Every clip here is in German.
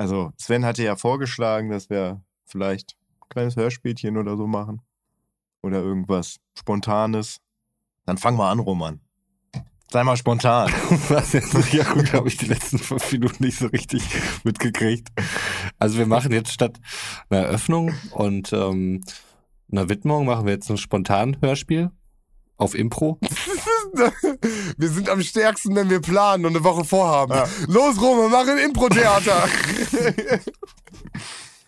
Also Sven hatte ja vorgeschlagen, dass wir vielleicht ein kleines Hörspielchen oder so machen. Oder irgendwas Spontanes. Dann fang mal an, Roman. Sei mal spontan. Was jetzt? Ja gut, habe ich die letzten fünf Minuten nicht so richtig mitgekriegt. Also wir machen jetzt statt einer Eröffnung und ähm, einer Widmung machen wir jetzt ein spontan Hörspiel auf Impro. wir sind am stärksten, wenn wir planen und eine Woche vorhaben. Ja. Los, Rome, mach ein Impro-Theater.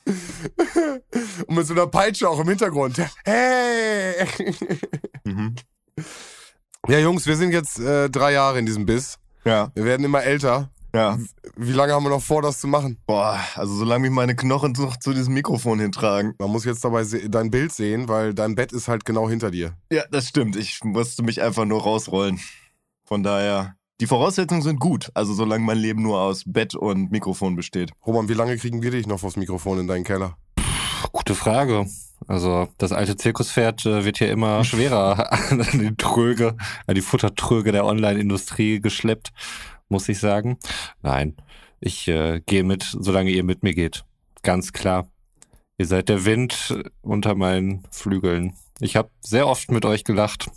und mit so einer Peitsche auch im Hintergrund. Hey! Mhm. Ja, Jungs, wir sind jetzt äh, drei Jahre in diesem Biss. Ja. Wir werden immer älter. Ja. Wie lange haben wir noch vor, das zu machen? Boah, also solange mich meine Knochen noch zu diesem Mikrofon hintragen. Man muss jetzt dabei dein Bild sehen, weil dein Bett ist halt genau hinter dir. Ja, das stimmt. Ich musste mich einfach nur rausrollen. Von daher, die Voraussetzungen sind gut. Also solange mein Leben nur aus Bett und Mikrofon besteht. Roman, wie lange kriegen wir dich noch vors Mikrofon in deinen Keller? Gute Frage. Also das alte Zirkuspferd äh, wird hier immer schwerer an die Tröge, an die Futtertröge der Online-Industrie geschleppt muss ich sagen. Nein, ich äh, gehe mit, solange ihr mit mir geht. Ganz klar. Ihr seid der Wind unter meinen Flügeln. Ich habe sehr oft mit euch gelacht.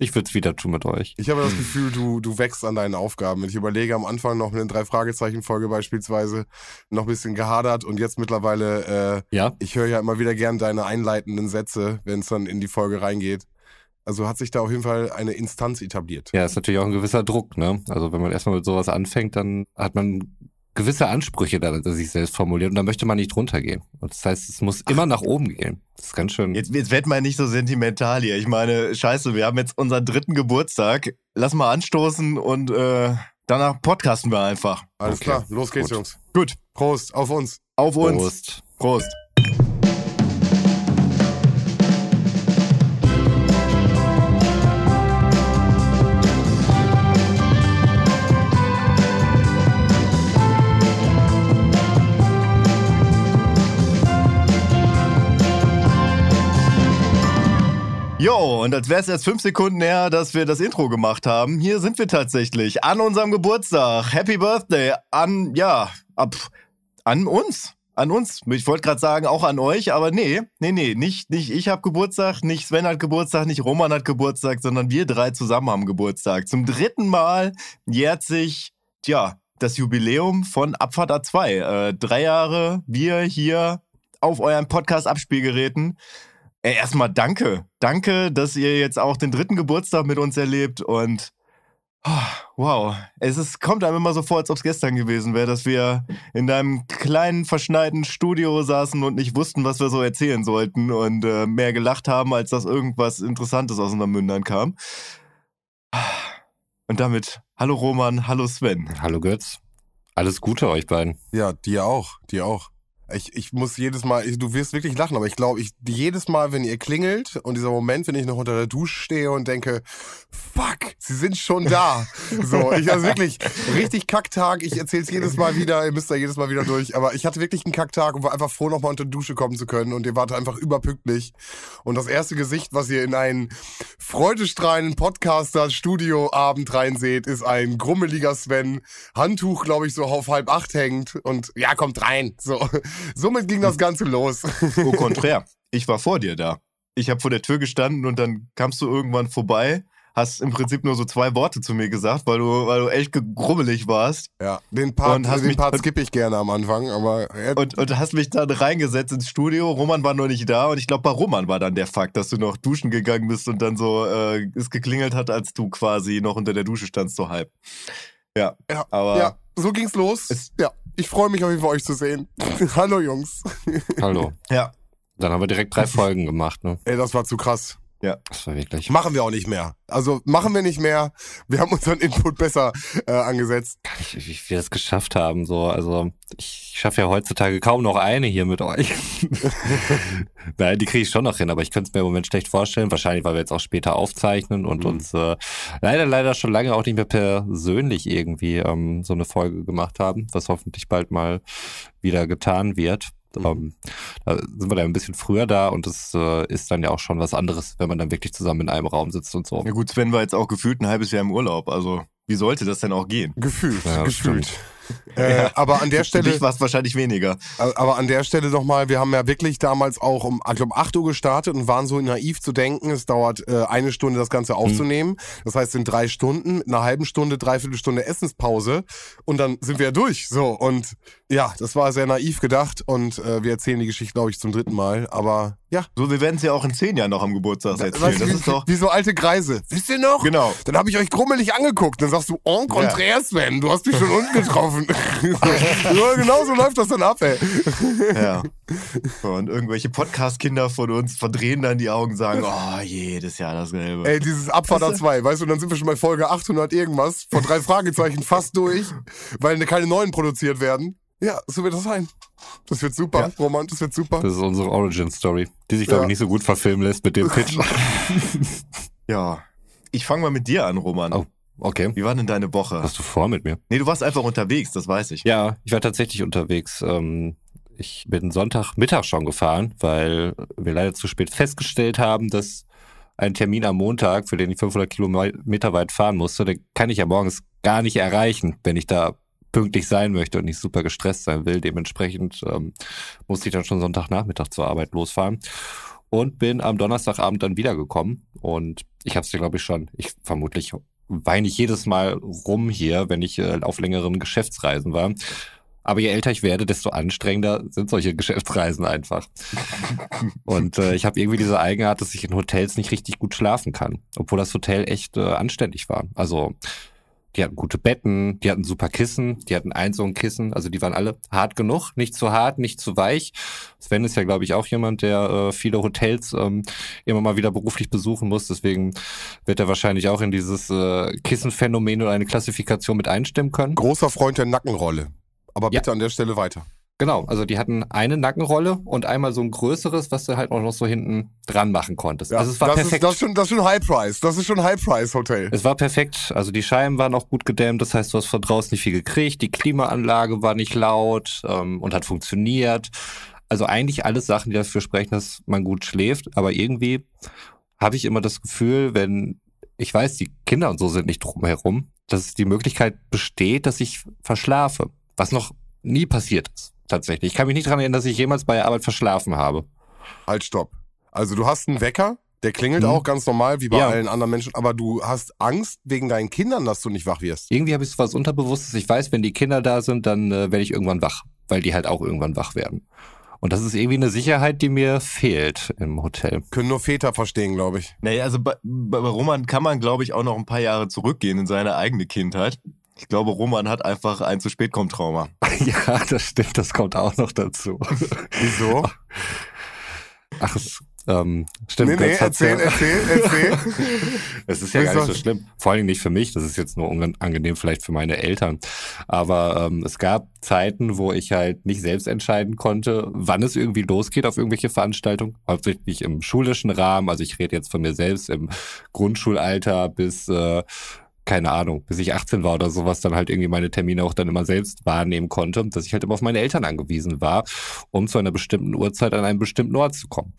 Ich würde es wieder tun mit euch. Ich habe das Gefühl, du, du wächst an deinen Aufgaben. Ich überlege am Anfang noch mit den drei Fragezeichen-Folge beispielsweise noch ein bisschen gehadert und jetzt mittlerweile, äh, ja. ich höre ja immer wieder gern deine einleitenden Sätze, wenn es dann in die Folge reingeht. Also hat sich da auf jeden Fall eine Instanz etabliert. Ja, ist natürlich auch ein gewisser Druck, ne? Also wenn man erstmal mit sowas anfängt, dann hat man gewisse Ansprüche da, dass sich selbst formuliert und da möchte man nicht runtergehen. Und das heißt, es muss immer nach oben gehen. Das ist ganz schön. Jetzt, jetzt wird man nicht so sentimental hier. Ich meine, scheiße, wir haben jetzt unseren dritten Geburtstag. Lass mal anstoßen und äh, danach podcasten wir einfach. Alles okay. klar, los geht's, Gut. Jungs. Gut. Prost, auf uns. Auf uns. Prost. Prost. Und als wäre es erst fünf Sekunden her, dass wir das Intro gemacht haben, hier sind wir tatsächlich an unserem Geburtstag. Happy Birthday an, ja, ab, an uns. An uns. Ich wollte gerade sagen, auch an euch, aber nee, nee, nee, nicht, nicht ich habe Geburtstag, nicht Sven hat Geburtstag, nicht Roman hat Geburtstag, sondern wir drei zusammen haben Geburtstag. Zum dritten Mal jährt sich, tja, das Jubiläum von Abfahrt A2. Äh, drei Jahre wir hier auf euren Podcast-Abspielgeräten. Ey, erstmal danke. Danke, dass ihr jetzt auch den dritten Geburtstag mit uns erlebt und oh, wow. Es ist, kommt einem immer so vor, als ob es gestern gewesen wäre, dass wir in deinem kleinen, verschneiten Studio saßen und nicht wussten, was wir so erzählen sollten und äh, mehr gelacht haben, als dass irgendwas Interessantes aus unseren Mündern kam. Und damit, hallo Roman, hallo Sven. Hallo Götz. Alles Gute euch beiden. Ja, dir auch, dir auch. Ich, ich muss jedes Mal, ich, du wirst wirklich lachen, aber ich glaube, ich jedes Mal, wenn ihr klingelt und dieser Moment, wenn ich noch unter der Dusche stehe und denke, fuck, sie sind schon da. so, ich also wirklich richtig Kacktag. Ich erzähle es jedes Mal wieder, ihr müsst da jedes Mal wieder durch. Aber ich hatte wirklich einen Kacktag und war einfach froh, nochmal unter die Dusche kommen zu können. Und ihr wart einfach überpünktlich. Und das erste Gesicht, was ihr in einen freudestrahlenden Podcaster-Studioabend reinseht, ist ein grummeliger Sven. Handtuch, glaube ich, so auf halb acht hängt und ja, kommt rein. So. Somit ging das Ganze los. Au contraire. Ich war vor dir da. Ich habe vor der Tür gestanden und dann kamst du irgendwann vorbei hast im Prinzip nur so zwei Worte zu mir gesagt, weil du, weil du echt grummelig warst. Ja, den Part, und hast den mich, Part skippe ich gerne am Anfang, aber. Und, und hast mich dann reingesetzt ins Studio. Roman war noch nicht da und ich glaube, bei Roman war dann der Fakt, dass du noch duschen gegangen bist und dann so äh, es geklingelt hat, als du quasi noch unter der Dusche standst, so halb. Ja, ja aber. Ja, so ging's los. Ja. Ich freue mich auf jeden Fall, euch zu sehen. Hallo, Jungs. Hallo. Ja. Dann haben wir direkt drei Folgen gemacht, ne? Ey, das war zu krass. Ja. Das war wirklich. Machen wir auch nicht mehr. Also machen wir nicht mehr. Wir haben unseren Input besser äh, angesetzt. Ich, wie wir das geschafft haben, so. Also ich schaffe ja heutzutage kaum noch eine hier mit euch. Nein, die kriege ich schon noch hin, aber ich könnte es mir im Moment schlecht vorstellen. Wahrscheinlich, weil wir jetzt auch später aufzeichnen und mhm. uns äh, leider, leider schon lange auch nicht mehr persönlich irgendwie ähm, so eine Folge gemacht haben, was hoffentlich bald mal wieder getan wird. Mhm. Ähm, da sind wir da ein bisschen früher da und es äh, ist dann ja auch schon was anderes, wenn man dann wirklich zusammen in einem Raum sitzt und so. Ja gut, Sven war jetzt auch gefühlt ein halbes Jahr im Urlaub, also wie sollte das denn auch gehen? Gefühlt, ja, gefühlt. Äh, aber an der Für Stelle, dich war es wahrscheinlich weniger. aber an der Stelle nochmal, wir haben ja wirklich damals auch um, ich glaube, 8 Uhr gestartet und waren so naiv zu denken, es dauert äh, eine Stunde das Ganze aufzunehmen. Das heißt, in drei Stunden, mit einer halben Stunde, dreiviertel Stunde Essenspause und dann sind wir ja durch. So, und ja, das war sehr naiv gedacht und äh, wir erzählen die Geschichte, glaube ich, zum dritten Mal. Aber ja, So, wir werden es ja auch in zehn Jahren noch am Geburtstag erzählen. Das wie, ist doch. wie so alte Greise. Wisst ihr noch? Genau. Dann habe ich euch grummelig angeguckt. Dann sagst du, en contraire, Sven, du hast mich schon unten getroffen. ja, genau so läuft das dann ab, ey. Ja. Und irgendwelche Podcast-Kinder von uns verdrehen dann die Augen und sagen, oh, jedes Jahr dasselbe. Ey, dieses Abfahrt 2, weißt du, dann sind wir schon bei Folge 800 irgendwas, von drei Fragezeichen fast durch, weil keine neuen produziert werden. Ja, so wird das sein. Das wird super, Ja. Roman, das wird super. Das ist unsere Origin-Story, die sich, glaube Ja. ich, nicht so gut verfilmen lässt mit dem Pitch. Ja. Ich fange mal mit dir an, Roman. Oh. Okay. Wie war denn deine Woche? Hast du vor mit mir? Nee, du warst einfach unterwegs, das weiß ich. Ja, ich war tatsächlich unterwegs. Ähm, ich bin Sonntagmittag schon gefahren, weil wir leider zu spät festgestellt haben, dass ein Termin am Montag, für den ich 500 Kilometer weit fahren musste, den kann ich ja morgens gar nicht erreichen, wenn ich da pünktlich sein möchte und nicht super gestresst sein will. Dementsprechend ähm, musste ich dann schon Sonntagnachmittag zur Arbeit losfahren und bin am Donnerstagabend dann wiedergekommen. Und ich habe es dir, glaube ich, schon, ich vermutlich weine ich jedes Mal rum hier, wenn ich äh, auf längeren Geschäftsreisen war. Aber je älter ich werde, desto anstrengender sind solche Geschäftsreisen einfach. Und äh, ich habe irgendwie diese Eigenart, dass ich in Hotels nicht richtig gut schlafen kann, obwohl das Hotel echt äh, anständig war. Also die hatten gute Betten, die hatten super Kissen, die hatten ein so ein Kissen, also die waren alle hart genug, nicht zu hart, nicht zu weich. Sven ist ja, glaube ich, auch jemand, der äh, viele Hotels ähm, immer mal wieder beruflich besuchen muss, deswegen wird er wahrscheinlich auch in dieses äh, Kissenphänomen oder eine Klassifikation mit einstimmen können. Großer Freund der Nackenrolle. Aber Ja. bitte an der Stelle weiter. Genau, also die hatten eine Nackenrolle und einmal so ein größeres, was du halt auch noch so hinten dran machen konntest. also es war das, perfekt. Ist, das, ist schon, das ist schon High Price. Das ist schon High Price Hotel. Es war perfekt. Also die Scheiben waren auch gut gedämmt. Das heißt, du hast von draußen nicht viel gekriegt. Die Klimaanlage war nicht laut ähm, und hat funktioniert. Also eigentlich alles Sachen, die dafür sprechen, dass man gut schläft. Aber irgendwie habe ich immer das Gefühl, wenn ich weiß, die Kinder und so sind nicht drumherum, dass die Möglichkeit besteht, dass ich verschlafe. Was noch nie passiert ist. Tatsächlich. Ich kann mich nicht daran erinnern, dass ich jemals bei der Arbeit verschlafen habe. Halt, stopp. Also du hast einen Wecker, der klingelt Mhm. auch ganz normal, wie bei Ja. allen anderen Menschen, aber du hast Angst wegen deinen Kindern, dass du nicht wach wirst. Irgendwie habe ich so was Unterbewusstes. Ich weiß, wenn die Kinder da sind, dann äh, werde ich irgendwann wach, weil die halt auch irgendwann wach werden. Und das ist irgendwie eine Sicherheit, die mir fehlt im Hotel. Können nur Väter verstehen, glaube ich. Naja, also bei, bei Roman kann man, glaube ich, auch noch ein paar Jahre zurückgehen in seine eigene Kindheit. Ich glaube, Roman hat einfach ein zu spät kommt Trauma. ja, das stimmt. Das kommt auch noch dazu. Wieso? Ach, es, ähm, stimmt. nee, nee, erzähl, erzähl, erzähl. Es ist ja gar nicht so schlimm. Vor allen Dingen nicht für mich. Das ist jetzt nur unangenehm vielleicht für meine Eltern. Aber ähm, es gab Zeiten, wo ich halt nicht selbst entscheiden konnte, wann es irgendwie losgeht auf irgendwelche Veranstaltungen. Hauptsächlich im schulischen Rahmen. Also ich rede jetzt von mir selbst im Grundschulalter bis äh, keine Ahnung, bis ich 18 war oder sowas, dann halt irgendwie meine Termine auch dann immer selbst wahrnehmen konnte, dass ich halt immer auf meine Eltern angewiesen war, um zu einer bestimmten Uhrzeit an einen bestimmten Ort zu kommen.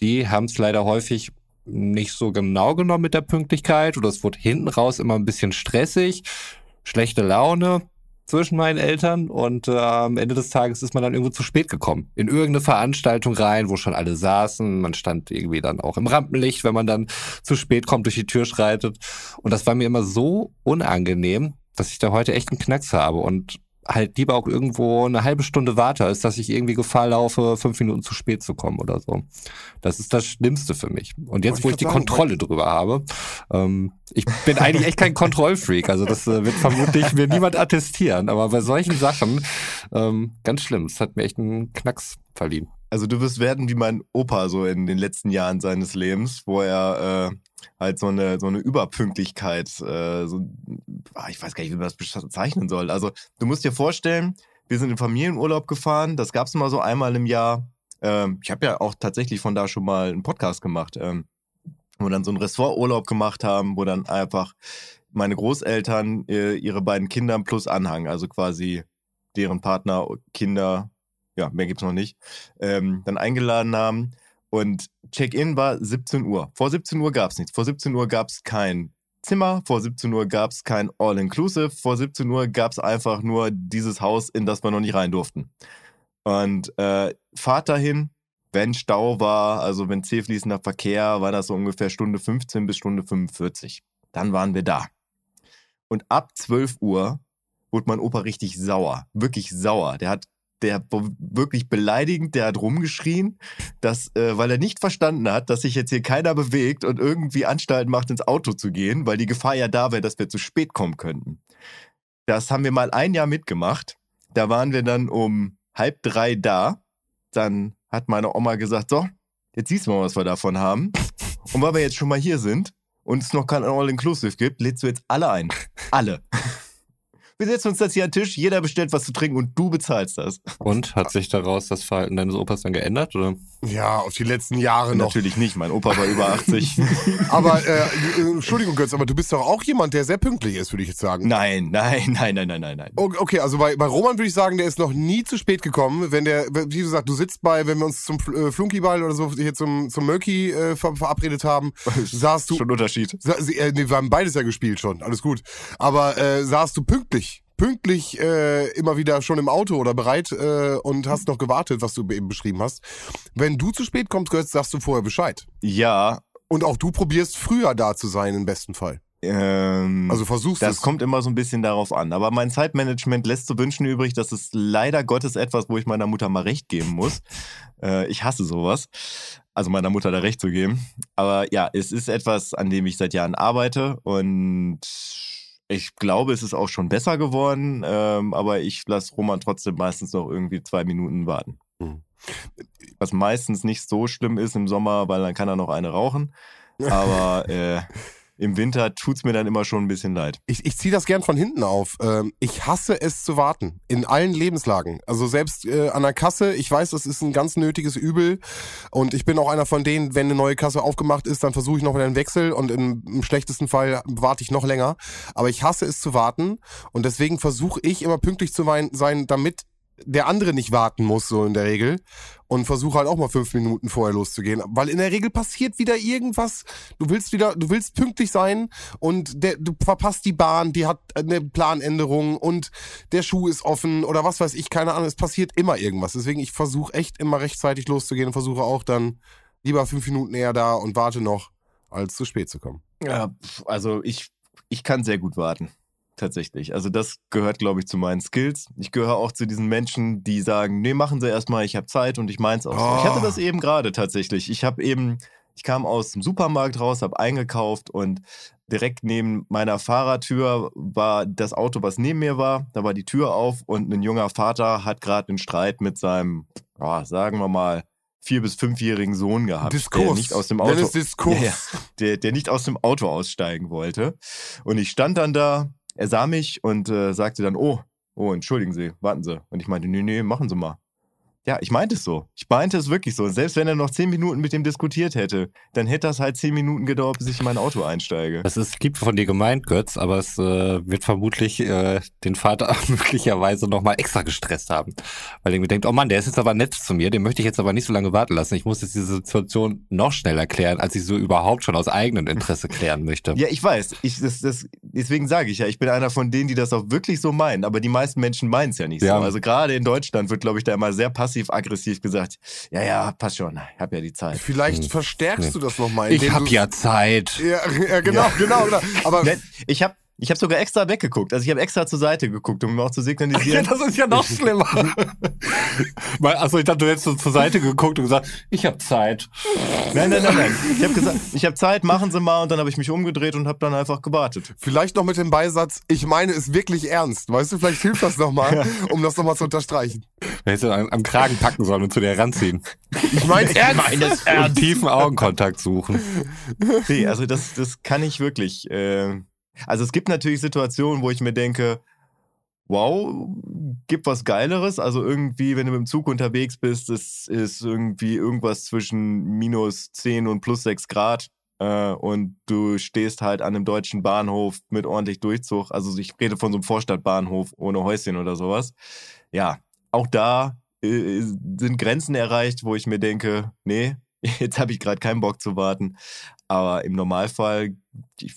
Die haben es leider häufig nicht so genau genommen mit der Pünktlichkeit oder es wurde hinten raus immer ein bisschen stressig, schlechte Laune zwischen meinen Eltern und äh, am Ende des Tages ist man dann irgendwo zu spät gekommen. In irgendeine Veranstaltung rein, wo schon alle saßen. Man stand irgendwie dann auch im Rampenlicht, wenn man dann zu spät kommt, durch die Tür schreitet. Und das war mir immer so unangenehm, dass ich da heute echt einen Knacks habe und halt lieber auch irgendwo eine halbe Stunde warte, als dass ich irgendwie Gefahr laufe, fünf Minuten zu spät zu kommen oder so. Das ist das Schlimmste für mich. Und jetzt, wo ich die sagen, Kontrolle drüber habe, ähm, ich bin eigentlich echt kein Kontrollfreak, also das äh, wird vermutlich mir niemand attestieren, aber bei solchen Sachen ähm, ganz schlimm. Es hat mir echt einen Knacks verliehen. Also du wirst werden wie mein Opa so in den letzten Jahren seines Lebens, wo er äh, halt so eine so eine Überpünktlichkeit, äh, so, ah, ich weiß gar nicht, wie man das bezeichnen soll. Also du musst dir vorstellen, wir sind in Familienurlaub gefahren, das gab's immer so einmal im Jahr. Ähm, ich habe ja auch tatsächlich von da schon mal einen Podcast gemacht, ähm, wo dann so einen Ressorturlaub gemacht haben, wo dann einfach meine Großeltern äh, ihre beiden Kinder plus Anhang, also quasi deren Partner, Kinder, ja, mehr gibt's noch nicht, ähm, dann eingeladen haben. Und Check-in war 17 Uhr. Vor 17 Uhr gab's nichts. Vor 17 Uhr gab's kein Zimmer. Vor 17 Uhr gab es kein All-Inclusive. Vor 17 Uhr gab es einfach nur dieses Haus, in das wir noch nicht rein durften. Und äh, Fahrt dahin, wenn Stau war, also wenn zähfließender Verkehr, war das so ungefähr Stunde 15 bis Stunde 45. Dann waren wir da. Und ab 12 Uhr wurde mein Opa richtig sauer. Wirklich sauer. Der hat der wirklich beleidigend, der hat rumgeschrien, dass, äh, weil er nicht verstanden hat, dass sich jetzt hier keiner bewegt und irgendwie Anstalten macht, ins Auto zu gehen, weil die Gefahr ja da wäre, dass wir zu spät kommen könnten. Das haben wir mal ein Jahr mitgemacht. Da waren wir dann um halb drei da. Dann hat meine Oma gesagt, so, jetzt siehst du mal, was wir davon haben. Und weil wir jetzt schon mal hier sind und es noch kein All-Inclusive gibt, lädst du jetzt alle ein. Alle. Wir setzen uns das hier an den Tisch, jeder bestellt was zu trinken und du bezahlst das. Und hat sich daraus das Verhalten deines Opas dann geändert? Oder? Ja, auf die letzten Jahre noch. Natürlich nicht, mein Opa war über 80. Aber, äh, Entschuldigung, Götz, aber du bist doch auch jemand, der sehr pünktlich ist, würde ich jetzt sagen. nein, nein, nein, nein, nein, nein, nein. Okay, also bei, bei Roman würde ich sagen, der ist noch nie zu spät gekommen. Wenn der, wie gesagt, du sitzt bei, wenn wir uns zum Fl- äh, Flunkyball oder so hier zum, zum Murky äh, ver verabredet haben, saßt du, Schon ein Unterschied. sa äh, nee, wir haben beides ja gespielt schon, alles gut. Aber äh, saßt du pünktlich, pünktlich äh, immer wieder schon im Auto oder bereit äh, und hast noch gewartet, was du eben beschrieben hast. Wenn du zu spät kommst, Götz, sagst du vorher Bescheid. Ja, Und auch du probierst früher da zu sein im besten Fall. ähm, Also versuchst Das es. kommt immer so ein bisschen darauf an. Aber mein Zeitmanagement lässt zu wünschen übrig. Das ist leider Gottes etwas, wo ich meiner Mutter mal recht geben muss. Äh, ich hasse sowas. Also meiner Mutter da recht zu geben. Aber ja, es ist etwas, an dem ich seit Jahren arbeite. Und ich glaube, es ist auch schon besser geworden. Ähm, aber ich lasse Roman trotzdem meistens noch irgendwie zwei Minuten warten. Mhm. Was meistens nicht so schlimm ist im Sommer, weil dann kann er noch eine rauchen. Aber äh, im Winter tut's mir dann immer schon ein bisschen leid. Ich, ich ziehe das gern von hinten auf. Ähm, ich hasse es zu warten. In allen Lebenslagen. Also selbst äh, an der Kasse, ich weiß, das ist ein ganz nötiges Übel. Und ich bin auch einer von denen, wenn eine neue Kasse aufgemacht ist, dann versuche ich noch wieder einen Wechsel und im, im schlechtesten Fall warte ich noch länger. Aber ich hasse es zu warten. Und deswegen versuche ich immer pünktlich zu sein, damit der andere nicht warten muss, so in der Regel. Und versuche halt auch mal fünf Minuten vorher loszugehen. Weil in der Regel passiert wieder irgendwas. Du willst wieder, du willst pünktlich sein und der, du verpasst die Bahn, die hat eine Planänderung und der Schuh ist offen oder was weiß ich, keine Ahnung. Es passiert immer irgendwas. Deswegen, ich versuche echt immer rechtzeitig loszugehen und versuche auch dann lieber fünf Minuten eher da und warte noch, als zu spät zu kommen. Ja, also ich, ich kann sehr gut warten. Tatsächlich. Also das gehört, glaube ich, zu meinen Skills. Ich gehöre auch zu diesen Menschen, die sagen, nee, machen Sie erstmal, ich habe Zeit und ich meins auch. so. Ich hatte Oh. das eben gerade tatsächlich. Ich habe eben, ich kam aus dem Supermarkt raus, habe eingekauft und direkt neben meiner Fahrertür war das Auto, was neben mir war. Da war die Tür auf und ein junger Vater hat gerade einen Streit mit seinem, ja, sagen wir mal, vier- bis fünfjährigen Sohn gehabt. Der nicht aus dem Auto Diskurs. Ja. der, der nicht aus dem Auto aussteigen wollte. Und ich stand dann da, er sah mich und äh, sagte dann, oh, oh, entschuldigen Sie, warten Sie. Und ich meinte, nee, nee, machen Sie mal. Ja, ich meinte es so. Ich meinte es wirklich so. Und selbst wenn er noch zehn Minuten mit dem diskutiert hätte, dann hätte das halt zehn Minuten gedauert, bis ich in mein Auto einsteige. Das ist lieb von dir gemeint, Götz, aber es äh, wird vermutlich äh, den Vater möglicherweise nochmal extra gestresst haben. Weil er irgendwie denkt, oh Mann, der ist jetzt aber nett zu mir, den möchte ich jetzt aber nicht so lange warten lassen. Ich muss jetzt diese Situation noch schneller klären, als ich so überhaupt schon aus eigenem Interesse klären möchte. Ja, ich weiß. Ich, das, das, deswegen sage ich ja, ich bin einer von denen, die das auch wirklich so meinen. Aber die meisten Menschen meinen es ja nicht Ja. so. Also gerade in Deutschland wird, glaube ich, da immer sehr passiv-aggressiv gesagt, ja, ja, passt schon, ich habe ja die Zeit. Vielleicht Hm. verstärkst Nee. du das nochmal. Ich hab ja Zeit. Ja, ja genau, genau, genau. Aber Ich habe ich hab sogar extra weggeguckt. Also ich habe extra zur Seite geguckt, um mir auch zu Ja, signalisieren. das ist ja noch schlimmer. Weil, achso, ich dachte, du hättest so zur Seite geguckt und gesagt, ich habe Zeit. nein, nein, nein, nein. Ich habe gesagt, ich habe Zeit, machen Sie mal. Und dann habe ich mich umgedreht und habe dann einfach gewartet. vielleicht noch mit dem Beisatz, ich meine es wirklich ernst. Weißt du, vielleicht hilft das nochmal, um das nochmal zu unterstreichen. Hättest du am, am Kragen packen sollen und zu dir ranziehen. Ich meine ernst. Und tiefen Augenkontakt suchen. Nee, also das, das kann ich wirklich. Äh, also es gibt natürlich Situationen, wo ich mir denke, wow, gibt was Geileres. Also irgendwie, wenn du mit dem Zug unterwegs bist, es ist irgendwie irgendwas zwischen minus 10 und plus 6 Grad. Äh, und du stehst halt an einem deutschen Bahnhof mit ordentlich Durchzug. Also ich rede von so einem Vorstadtbahnhof ohne Häuschen oder sowas. Ja, auch da äh, sind Grenzen erreicht, wo ich mir denke, nee, jetzt habe ich gerade keinen Bock zu warten. Aber im Normalfall, ich,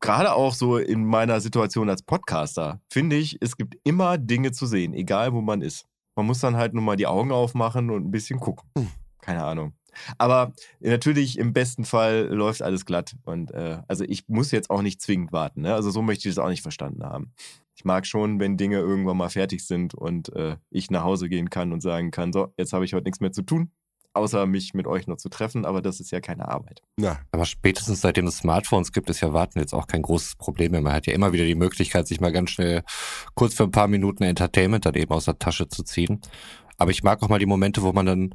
gerade auch so in meiner Situation als Podcaster, finde ich, es gibt immer Dinge zu sehen, egal wo man ist. Man muss dann halt nur mal die Augen aufmachen und ein bisschen gucken. Hm. Keine Ahnung. Aber natürlich im besten Fall läuft alles glatt. Und äh, also ich muss jetzt auch nicht zwingend warten. Ne? Also so möchte ich das auch nicht verstanden haben. Ich mag schon, wenn Dinge irgendwann mal fertig sind und äh, ich nach Hause gehen kann und sagen kann, so, jetzt habe ich heute nichts mehr zu tun, außer mich mit euch noch zu treffen, aber das ist ja keine Arbeit. Na, Aber spätestens seitdem es Smartphones gibt, ist ja Warten jetzt auch kein großes Problem mehr. Man hat ja immer wieder die Möglichkeit, sich mal ganz schnell kurz für ein paar Minuten Entertainment dann eben aus der Tasche zu ziehen. Aber ich mag auch mal die Momente, wo man dann,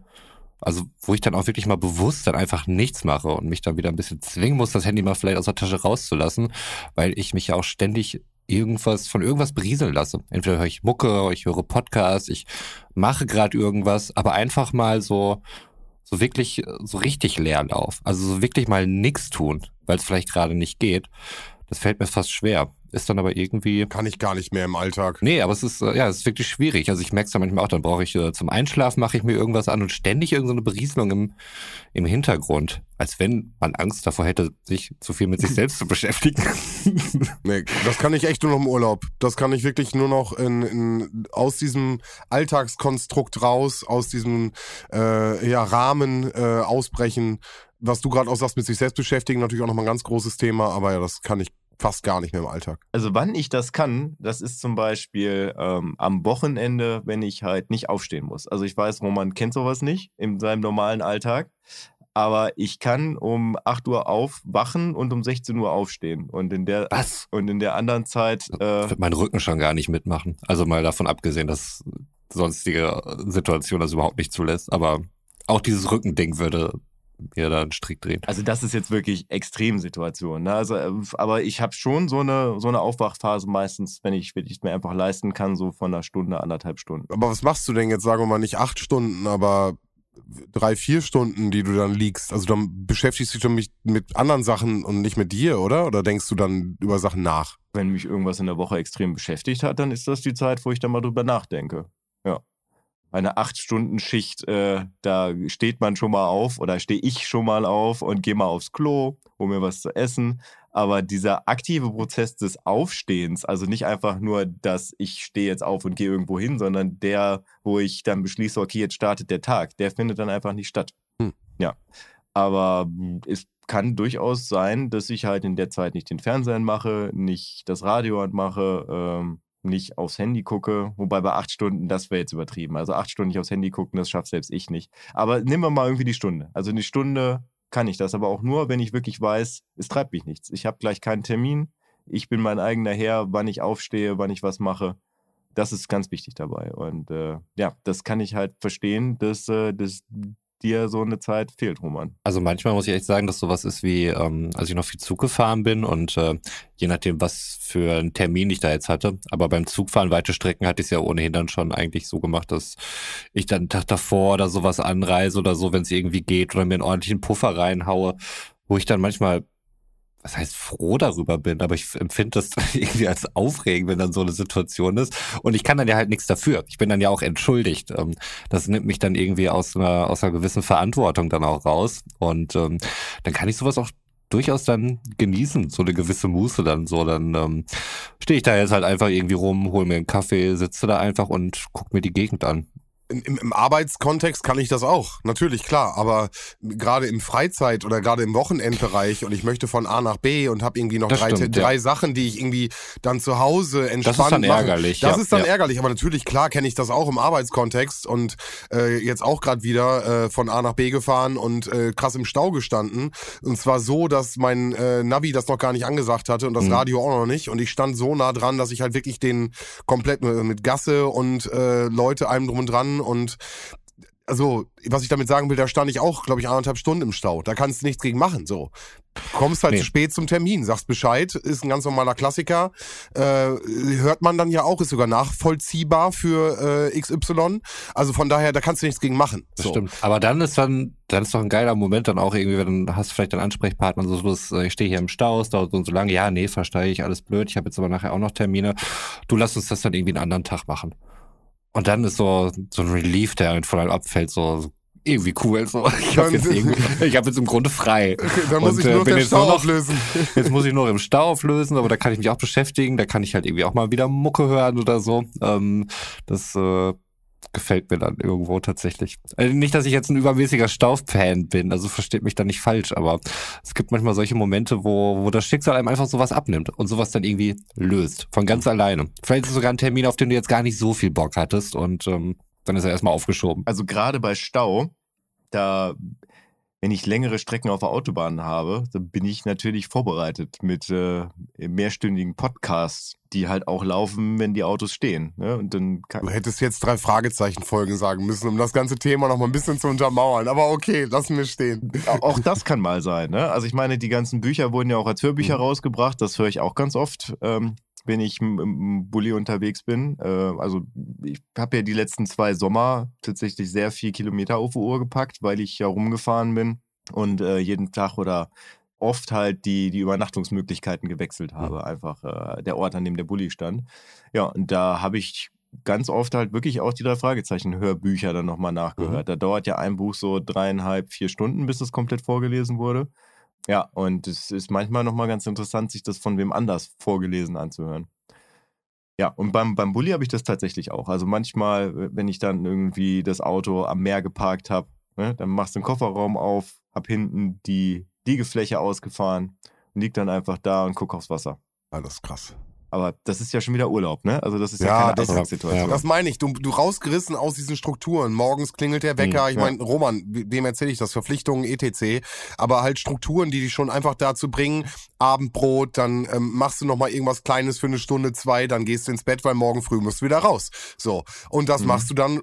also wo ich dann auch wirklich mal bewusst dann einfach nichts mache und mich dann wieder ein bisschen zwingen muss, das Handy mal vielleicht aus der Tasche rauszulassen, weil ich mich ja auch ständig irgendwas von irgendwas berieseln lasse. Entweder höre ich Mucke, ich höre Podcasts, ich mache gerade irgendwas, aber einfach mal so so wirklich so richtig Leerlauf. Also so wirklich mal nichts tun, weil es vielleicht gerade nicht geht. Das fällt mir fast schwer. Ist dann aber irgendwie. kann ich gar nicht mehr im Alltag. Nee, aber es ist, äh, ja, es ist wirklich schwierig. Also ich merke es ja manchmal auch, dann brauche ich äh, zum Einschlafen mache ich mir irgendwas an und ständig irgendeine Berieselung im, im Hintergrund. Als wenn man Angst davor hätte, sich zu viel mit sich selbst zu beschäftigen. Nee, das kann ich echt nur noch im Urlaub. Das kann ich wirklich nur noch in, in, aus diesem Alltagskonstrukt raus, aus diesem äh, ja, Rahmen äh, ausbrechen. Was du gerade auch sagst, mit sich selbst beschäftigen, natürlich auch nochmal ein ganz großes Thema, aber ja, das kann ich fast gar nicht mehr im Alltag. Also wann ich das kann, das ist zum Beispiel ähm, am Wochenende, wenn ich halt nicht aufstehen muss. Also ich weiß, Roman kennt sowas nicht in seinem normalen Alltag. Aber ich kann um 8 Uhr aufwachen und um 16 Uhr aufstehen. Und in der, Was? und in der anderen Zeit, äh, Ich würde meinen Rücken schon gar nicht mitmachen. Also mal davon abgesehen, dass sonstige Situation das überhaupt nicht zulässt. Aber auch dieses Rückending würde mir da einen Strick drehen. also das ist jetzt wirklich Extremsituation. Ne? Also, äh, aber ich habe schon so eine, so eine Aufwachphase meistens, wenn ich wirklich mir einfach leisten kann, so von einer Stunde, anderthalb Stunden. Aber was machst du denn jetzt, sagen wir mal, nicht acht Stunden, aber drei, vier Stunden, die du dann liegst? Also dann beschäftigst du dich mit anderen Sachen und nicht mit dir, oder? Oder denkst du dann über Sachen nach? Wenn mich irgendwas in der Woche extrem beschäftigt hat, dann ist das die Zeit, wo ich dann mal drüber nachdenke. Ja. Eine Acht-Stunden-Schicht, äh, da steht man schon mal auf oder stehe ich schon mal auf und gehe mal aufs Klo, um mir was zu essen. Aber dieser aktive Prozess des Aufstehens, also nicht einfach nur, dass ich stehe jetzt auf und gehe irgendwo hin, sondern der, wo ich dann beschließe, okay, jetzt startet der Tag, der findet dann einfach nicht statt. Hm. Ja. Aber mh, es kann durchaus sein, dass ich halt in der Zeit nicht den Fernseher mache, nicht das Radio anmache, ähm, nicht aufs Handy gucke. Wobei bei acht Stunden, das wäre jetzt übertrieben. Also acht Stunden nicht aufs Handy gucken, das schafft selbst ich nicht. Aber nehmen wir mal irgendwie die Stunde. Also eine Stunde kann ich das, aber auch nur, wenn ich wirklich weiß, es treibt mich nichts. Ich habe gleich keinen Termin. Ich bin mein eigener Herr, wann ich aufstehe, wann ich was mache. Das ist ganz wichtig dabei. Und äh, ja, das kann ich halt verstehen, dass, äh, dass dir so eine Zeit fehlt, Roman. Also manchmal muss ich echt sagen, dass sowas ist wie, ähm, als ich noch viel Zug gefahren bin und äh, je nachdem, was für einen Termin ich da jetzt hatte, aber beim Zugfahren weite Strecken hatte ich es ja ohnehin dann schon eigentlich so gemacht, dass ich dann einen Tag davor oder sowas anreise oder so, wenn es irgendwie geht oder mir einen ordentlichen Puffer reinhaue, wo ich dann manchmal was heißt froh darüber bin, aber ich empfinde das irgendwie als aufregend, wenn dann so eine Situation ist. Und ich kann dann ja halt nichts dafür. Ich bin dann ja auch entschuldigt. Ähm, Das nimmt mich dann irgendwie aus einer, aus einer gewissen Verantwortung dann auch raus. Und ähm, dann kann ich sowas auch durchaus dann genießen, so eine gewisse Muße dann so. Dann ähm, stehe ich da jetzt halt einfach irgendwie rum, hole mir einen Kaffee, sitze da einfach und guck mir die Gegend an. Im, im, Arbeitskontext kann ich das auch, natürlich, klar. Aber gerade im Freizeit- oder gerade im Wochenendbereich und ich möchte von A nach B und habe irgendwie noch Das drei, stimmt, drei ja. Sachen, die ich irgendwie dann zu Hause entspannt Das ist dann mache. ärgerlich, Das ja, ist dann ja. ärgerlich, aber natürlich, klar, kenne ich das auch im Arbeitskontext und äh, jetzt auch gerade wieder äh, von A nach B gefahren und äh, krass im Stau gestanden. Und zwar so, dass mein äh, Navi das noch gar nicht angesagt hatte und das Mhm. Radio auch noch nicht. Und ich stand so nah dran, dass ich halt wirklich den komplett mit, mit Gasse und äh, Leute allem drum und dran und also, was ich damit sagen will, da stand ich auch, glaube ich, anderthalb Stunden im Stau. Da kannst du nichts gegen machen. So. Kommst halt Nee. zu spät zum Termin, sagst Bescheid, ist ein ganz normaler Klassiker. Äh, hört man dann ja auch, ist sogar nachvollziehbar für äh, XY. Also von daher, da kannst du nichts gegen machen. Das so. stimmt. Aber dann ist dann, dann ist doch ein geiler Moment dann auch irgendwie, wenn du hast vielleicht einen Ansprechpartner, so, so ich stehe hier im Stau, es dauert so und so lange, ja, nee, verstehe ich, alles blöd, ich habe jetzt aber nachher auch noch Termine. Du lass uns das dann irgendwie einen anderen Tag machen. Und dann ist so, so ein Relief, der von einem abfällt, so, irgendwie cool. So. Ich habe jetzt, ich hab jetzt im Grunde frei. Okay, dann muss Und, ich äh, nur noch bin den Stau noch- auflösen. Jetzt muss ich nur im Stau auflösen, aber da kann ich mich auch beschäftigen. Da kann ich halt irgendwie auch mal wieder Mucke hören oder so. Ähm, das äh, gefällt mir dann irgendwo tatsächlich. Also nicht, dass ich jetzt ein übermäßiger Stau-Fan bin, also versteht mich da nicht falsch, aber es gibt manchmal solche Momente, wo, wo das Schicksal einem einfach sowas abnimmt und sowas dann irgendwie löst. Von ganz alleine. Vielleicht ist es sogar ein Termin, auf den du jetzt gar nicht so viel Bock hattest und ähm, dann ist er erstmal aufgeschoben. Also gerade bei Stau, da, wenn ich längere Strecken auf der Autobahn habe, dann bin ich natürlich vorbereitet mit äh, mehrstündigen Podcasts, die halt auch laufen, wenn die Autos stehen. Ne? Und dann Du hättest jetzt drei Fragezeichen-Folgen sagen müssen, um das ganze Thema noch mal ein bisschen zu untermauern. Aber okay, lassen wir stehen. Au- auch das kann mal sein. Ne? Also ich meine, die ganzen Bücher wurden ja auch als Hörbücher Mhm. rausgebracht. Das höre ich auch ganz oft, ähm, wenn ich im, Bulli unterwegs bin. Äh, also ich habe ja die letzten zwei Sommer tatsächlich sehr viel Kilometer auf die Uhr gepackt, weil ich ja rumgefahren bin und äh, jeden Tag oder oft halt die, die Übernachtungsmöglichkeiten gewechselt habe. Einfach äh, der Ort, an dem der Bulli stand. Ja, und da habe ich ganz oft halt wirklich auch die drei Fragezeichen-Hörbücher dann nochmal nachgehört. Da dauert ja ein Buch so dreieinhalb, vier Stunden, bis es komplett vorgelesen wurde. Ja, und es ist manchmal nochmal ganz interessant, sich das von wem anders vorgelesen anzuhören. Ja, und beim, beim Bulli habe ich das tatsächlich auch. Also manchmal, wenn ich dann irgendwie das Auto am Meer geparkt habe, ne, dann machst du den Kofferraum auf, hab hinten die Liegefläche ausgefahren lieg dann einfach da und guck aufs Wasser. Alles Ah, krass. Aber das ist ja schon wieder Urlaub, ne? Also das ist ja, Ja, keine das- Alltagssituation. Das meine ich, du, du rausgerissen aus diesen Strukturen. Morgens klingelt der Wecker. Hm, ich ja. meine, Roman, wem erzähle ich das? Verpflichtungen, etc. Aber halt Strukturen, die dich schon einfach dazu bringen, Abendbrot, dann ähm, machst du noch mal irgendwas Kleines für eine Stunde, zwei, dann gehst du ins Bett, weil morgen früh musst du wieder raus. So. Und das Mhm. machst du dann äh,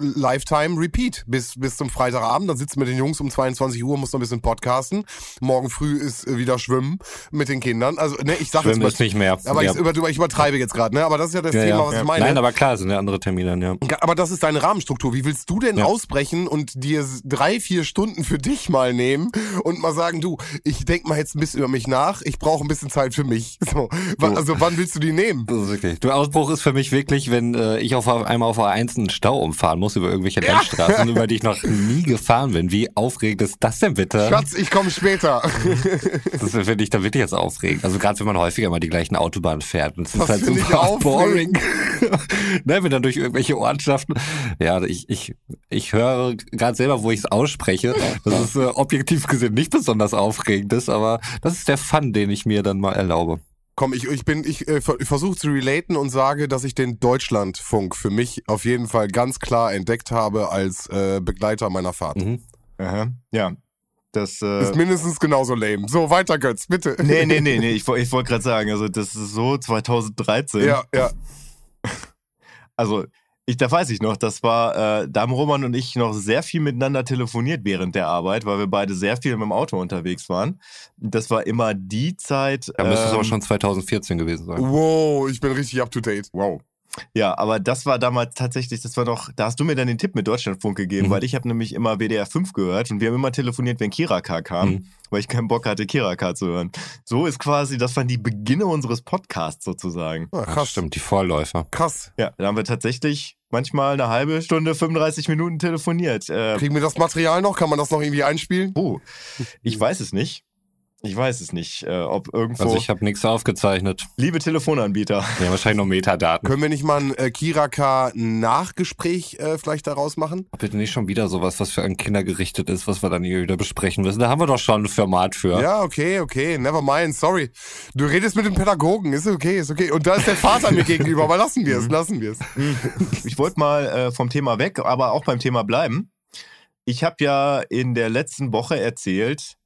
Lifetime Repeat bis, bis zum Freitagabend. Dann sitzt du mit den Jungs um 22 Uhr, musst noch ein bisschen podcasten. Morgen früh ist äh, wieder Schwimmen mit den Kindern. Also, ne, ich sag jetzt Schwimmen mal, ist nicht mehr. aber ja. ich, über, ich übertreibe jetzt gerade, ne? Aber das ist ja das Ja, Thema, ja. was ich meine. Nein, aber klar, es sind ja andere Termine, dann, ja. Aber das ist deine Rahmenstruktur. Wie willst du denn ausbrechen und dir drei, vier Stunden für dich mal nehmen und mal sagen, du, ich denk mal jetzt ein bisschen über mich nach, ich brauche ein bisschen Zeit für mich. So. Also wann willst du die nehmen? Das ist wirklich. Der Ausbruch ist für mich wirklich, wenn äh, ich auf einmal auf A1 einen Stau umfahren muss über irgendwelche Landstraßen, über die ich noch nie gefahren bin. Wie aufregend ist das denn bitte? Schatz, ich komme später. Das finde ich dann wirklich jetzt aufregend. Also gerade wenn man häufiger mal die gleichen Autobahnen fährt. Und es Das ist halt super boring. ne, wenn dann durch irgendwelche Ortschaften. Ja, ich, ich, ich höre gerade selber, wo ich es ausspreche, dass es äh, objektiv gesehen nicht besonders aufregend ist, aber das ist der Fun, den ich mir dann mal erlaube. Komm, ich, ich bin, ich, äh, ver- versuche zu relaten und sage, dass ich den Deutschlandfunk für mich auf jeden Fall ganz klar entdeckt habe als äh, Begleiter meiner Fahrt. Mhm. Aha. Ja. Das, äh, Ist mindestens genauso lame. So, weiter, Götz, bitte. nee, nee, nee, nee. Ich, ich wollte gerade sagen, also das ist so 2013. Ja, ja. Also, ich, da weiß ich noch, das war, äh, da haben Roman und ich noch sehr viel miteinander telefoniert während der Arbeit, weil wir beide sehr viel mit dem Auto unterwegs waren. Das war immer die Zeit. Da müsste es ähm, aber schon 2014 gewesen sein. Wow, ich bin richtig up to date. Wow. Ja, aber das war damals tatsächlich, das war noch, da hast du mir dann den Tipp mit Deutschlandfunk gegeben, Mhm. weil ich habe nämlich immer WDR 5 gehört und wir haben immer telefoniert, wenn Kiraka kam, Mhm. weil ich keinen Bock hatte, Kiraka zu hören. So ist quasi, das waren die Beginne unseres Podcasts sozusagen. Ah, Ach, krass. stimmt, die Vorläufer. Krass. Ja, da haben wir tatsächlich manchmal eine halbe Stunde, 35 Minuten telefoniert. Äh, Kriegen wir das Material noch? Kann man das noch irgendwie einspielen? oh, ich weiß es nicht. Ich weiß es nicht, äh, ob irgendwo. Also ich habe nichts aufgezeichnet. liebe Telefonanbieter. Ja, wahrscheinlich noch Metadaten. Können wir nicht mal ein äh, Kiraka Nachgespräch äh, vielleicht daraus machen? Bitte nicht schon wieder sowas, was für an Kinder gerichtet ist, was wir dann hier wieder besprechen müssen. Da haben wir doch schon ein Format für. Ja, okay, okay. Never mind. Sorry. Du redest mit dem Pädagogen. Ist okay, ist okay. Und da ist der Vater mir gegenüber. Aber lassen wir es, lassen wir es. Ich wollte mal äh, vom Thema weg, aber auch beim Thema bleiben. Ich habe ja in der letzten Woche erzählt,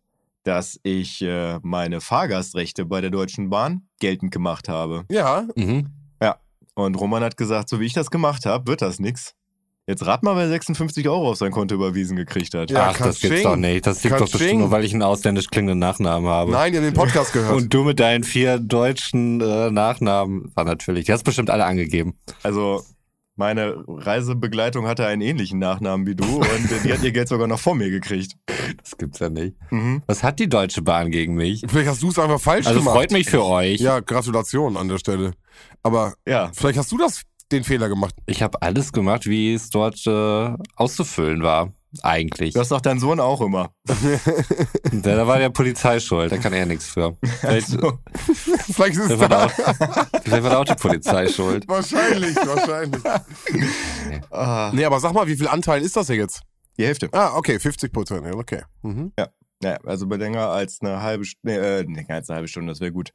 dass ich äh, meine Fahrgastrechte bei der Deutschen Bahn geltend gemacht habe. Ja, Mhm. Und Roman hat gesagt, so wie ich das gemacht habe, wird das nix. Jetzt rat mal, wer 56 Euro auf sein Konto überwiesen gekriegt hat. Ja, Ach, das gibt's doch nicht. Das liegt doch bestimmt nur, weil ich einen ausländisch klingenden Nachnamen habe. nein, die haben den Podcast gehört. Und du mit deinen vier deutschen äh, Nachnamen war natürlich. Die hast bestimmt alle angegeben. Also meine Reisebegleitung hatte einen ähnlichen Nachnamen wie du und die hat ihr Geld sogar noch vor mir gekriegt. Das gibt's ja nicht. Mhm. Was hat die Deutsche Bahn gegen mich? vielleicht hast du es einfach falsch Also gemacht. freut mich für euch. Ja, Gratulation an der Stelle. Aber Ja, vielleicht hast du das den Fehler gemacht. Ich habe alles gemacht, wie es dort äh, auszufüllen war. Eigentlich. Das sagt dein Sohn auch immer. Da, da war der Polizei schuld, da kann er nichts für. Vielleicht, So. Vielleicht ist es vielleicht, war da auch, vielleicht war da auch die Polizei schuld. Wahrscheinlich, wahrscheinlich. Ah, Nee, aber sag mal, wie viel Anteil ist das hier jetzt? die Hälfte. Ah, okay, 50 Prozent. Ja, okay. Mhm. Ja, also bei länger als eine halbe Stunde, äh, länger als eine halbe Stunde, das wäre gut.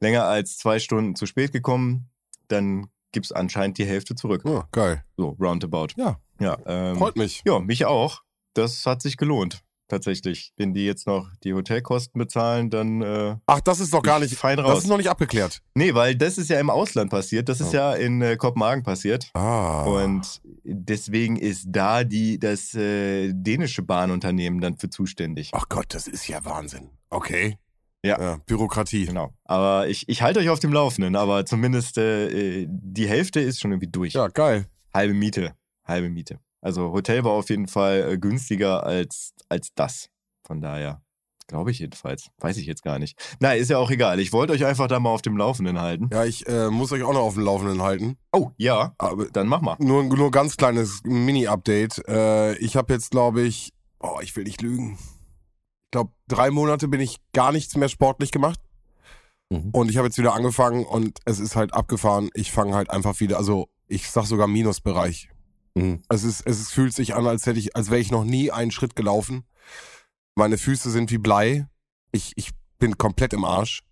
Länger als zwei Stunden zu spät gekommen, dann gibt's anscheinend die Hälfte zurück. Ja, geil. So, roundabout. Ja. Ja, ähm, Freut mich. ja, mich auch. Das hat sich gelohnt. Tatsächlich. Wenn die jetzt noch die Hotelkosten bezahlen, dann äh, Ach, das ist doch gar nicht. fein Das raus. ist noch nicht abgeklärt. nee, weil das ist ja im Ausland passiert. Das ist Oh. ja in äh, Kopenhagen passiert. Ah. Und deswegen ist da die das äh, dänische Bahnunternehmen dann für zuständig. Ach Gott, das ist ja Wahnsinn. Okay. Ja. Bürokratie. Genau. Aber ich, ich halte euch auf dem Laufenden, aber zumindest äh, äh, die Hälfte ist schon irgendwie durch. Ja, geil. Halbe Miete. Halbe Miete. Also Hotel war auf jeden Fall äh, günstiger als, als das. Von daher. Glaube ich jedenfalls. Weiß ich jetzt gar nicht. Na, ist ja auch egal. Ich wollte euch einfach da mal auf dem Laufenden halten. Ja, ich äh, muss euch auch noch auf dem Laufenden halten. Oh, ja. Aber Dann mach mal. nur, nur ganz kleines Mini-Update. Äh, ich habe jetzt, glaube ich, oh, ich will nicht lügen. Ich glaube, drei Monate bin ich gar nichts mehr sportlich gemacht. Mhm. Und ich habe jetzt wieder angefangen und es ist halt abgefahren. Ich fange halt einfach wieder, also ich sag sogar Minusbereich. Mhm. Es ist, es fühlt sich an, als hätte ich, als wäre ich noch nie einen Schritt gelaufen. Meine Füße sind wie Blei. Ich, ich bin komplett im Arsch.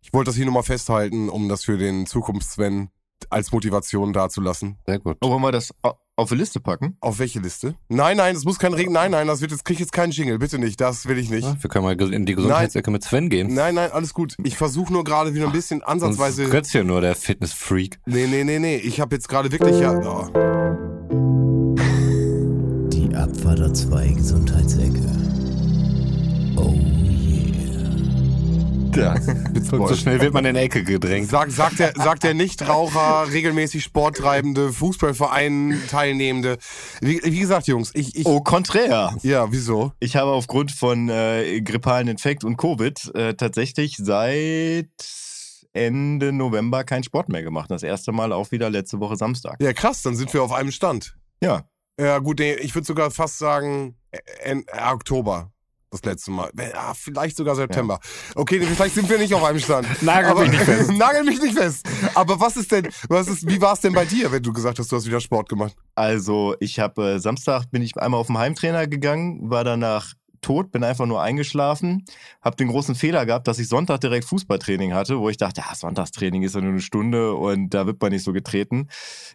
Ich wollte das hier nur mal festhalten, um das für den Zukunfts-Sven als Motivation dazulassen. Sehr gut. Oh, wollen wir das au- auf die Liste packen? Auf welche Liste? Nein, nein, das muss kein Regen. Nein, nein, das wird jetzt krieg ich jetzt keinen Jingle. Bitte nicht. Das will ich nicht. Ja, wir können mal in die Gesundheitsecke mit Sven gehen. Nein, nein, alles gut. Ich versuche nur gerade wieder ein bisschen ansatzweise. Götz hier nur der Fitness-Freak. Nee, nee, nee, nee. Ich habe jetzt gerade wirklich ja. Oh. Die Abfahrt 2 Gesundheitsecke. Oh yeah. Ja. so schnell wird man in die Ecke gedrängt. Sag, sagt der, sagt der Nichtraucher, regelmäßig Sporttreibende, Fußballverein Teilnehmende. Wie, wie gesagt, Jungs, ich, ich Oh, konträr. ja, wieso? Ich habe aufgrund von äh, grippalen Infekt und Covid äh, tatsächlich seit Ende November keinen Sport mehr gemacht. Das erste Mal auch wieder letzte Woche Samstag. Ja, krass, dann sind wir auf einem Stand. Ja. Ja, gut, ich würde sogar fast sagen, äh, Oktober. Das letzte Mal. Ja, vielleicht sogar September. Okay, nee, vielleicht sind wir nicht auf einem Stand. Nagel Aber- mich nicht fest. Nagel mich nicht fest. Aber was ist denn, was ist, wie war es denn bei dir, wenn du gesagt hast, du hast wieder Sport gemacht? Also ich habe äh, Samstag bin ich einmal auf den Heimtrainer gegangen, war danach tot, bin einfach nur eingeschlafen, habe den großen Fehler gehabt, dass ich Sonntag direkt Fußballtraining hatte, wo ich dachte, ja, Sonntagstraining ist ja nur eine Stunde und da wird man nicht so getreten.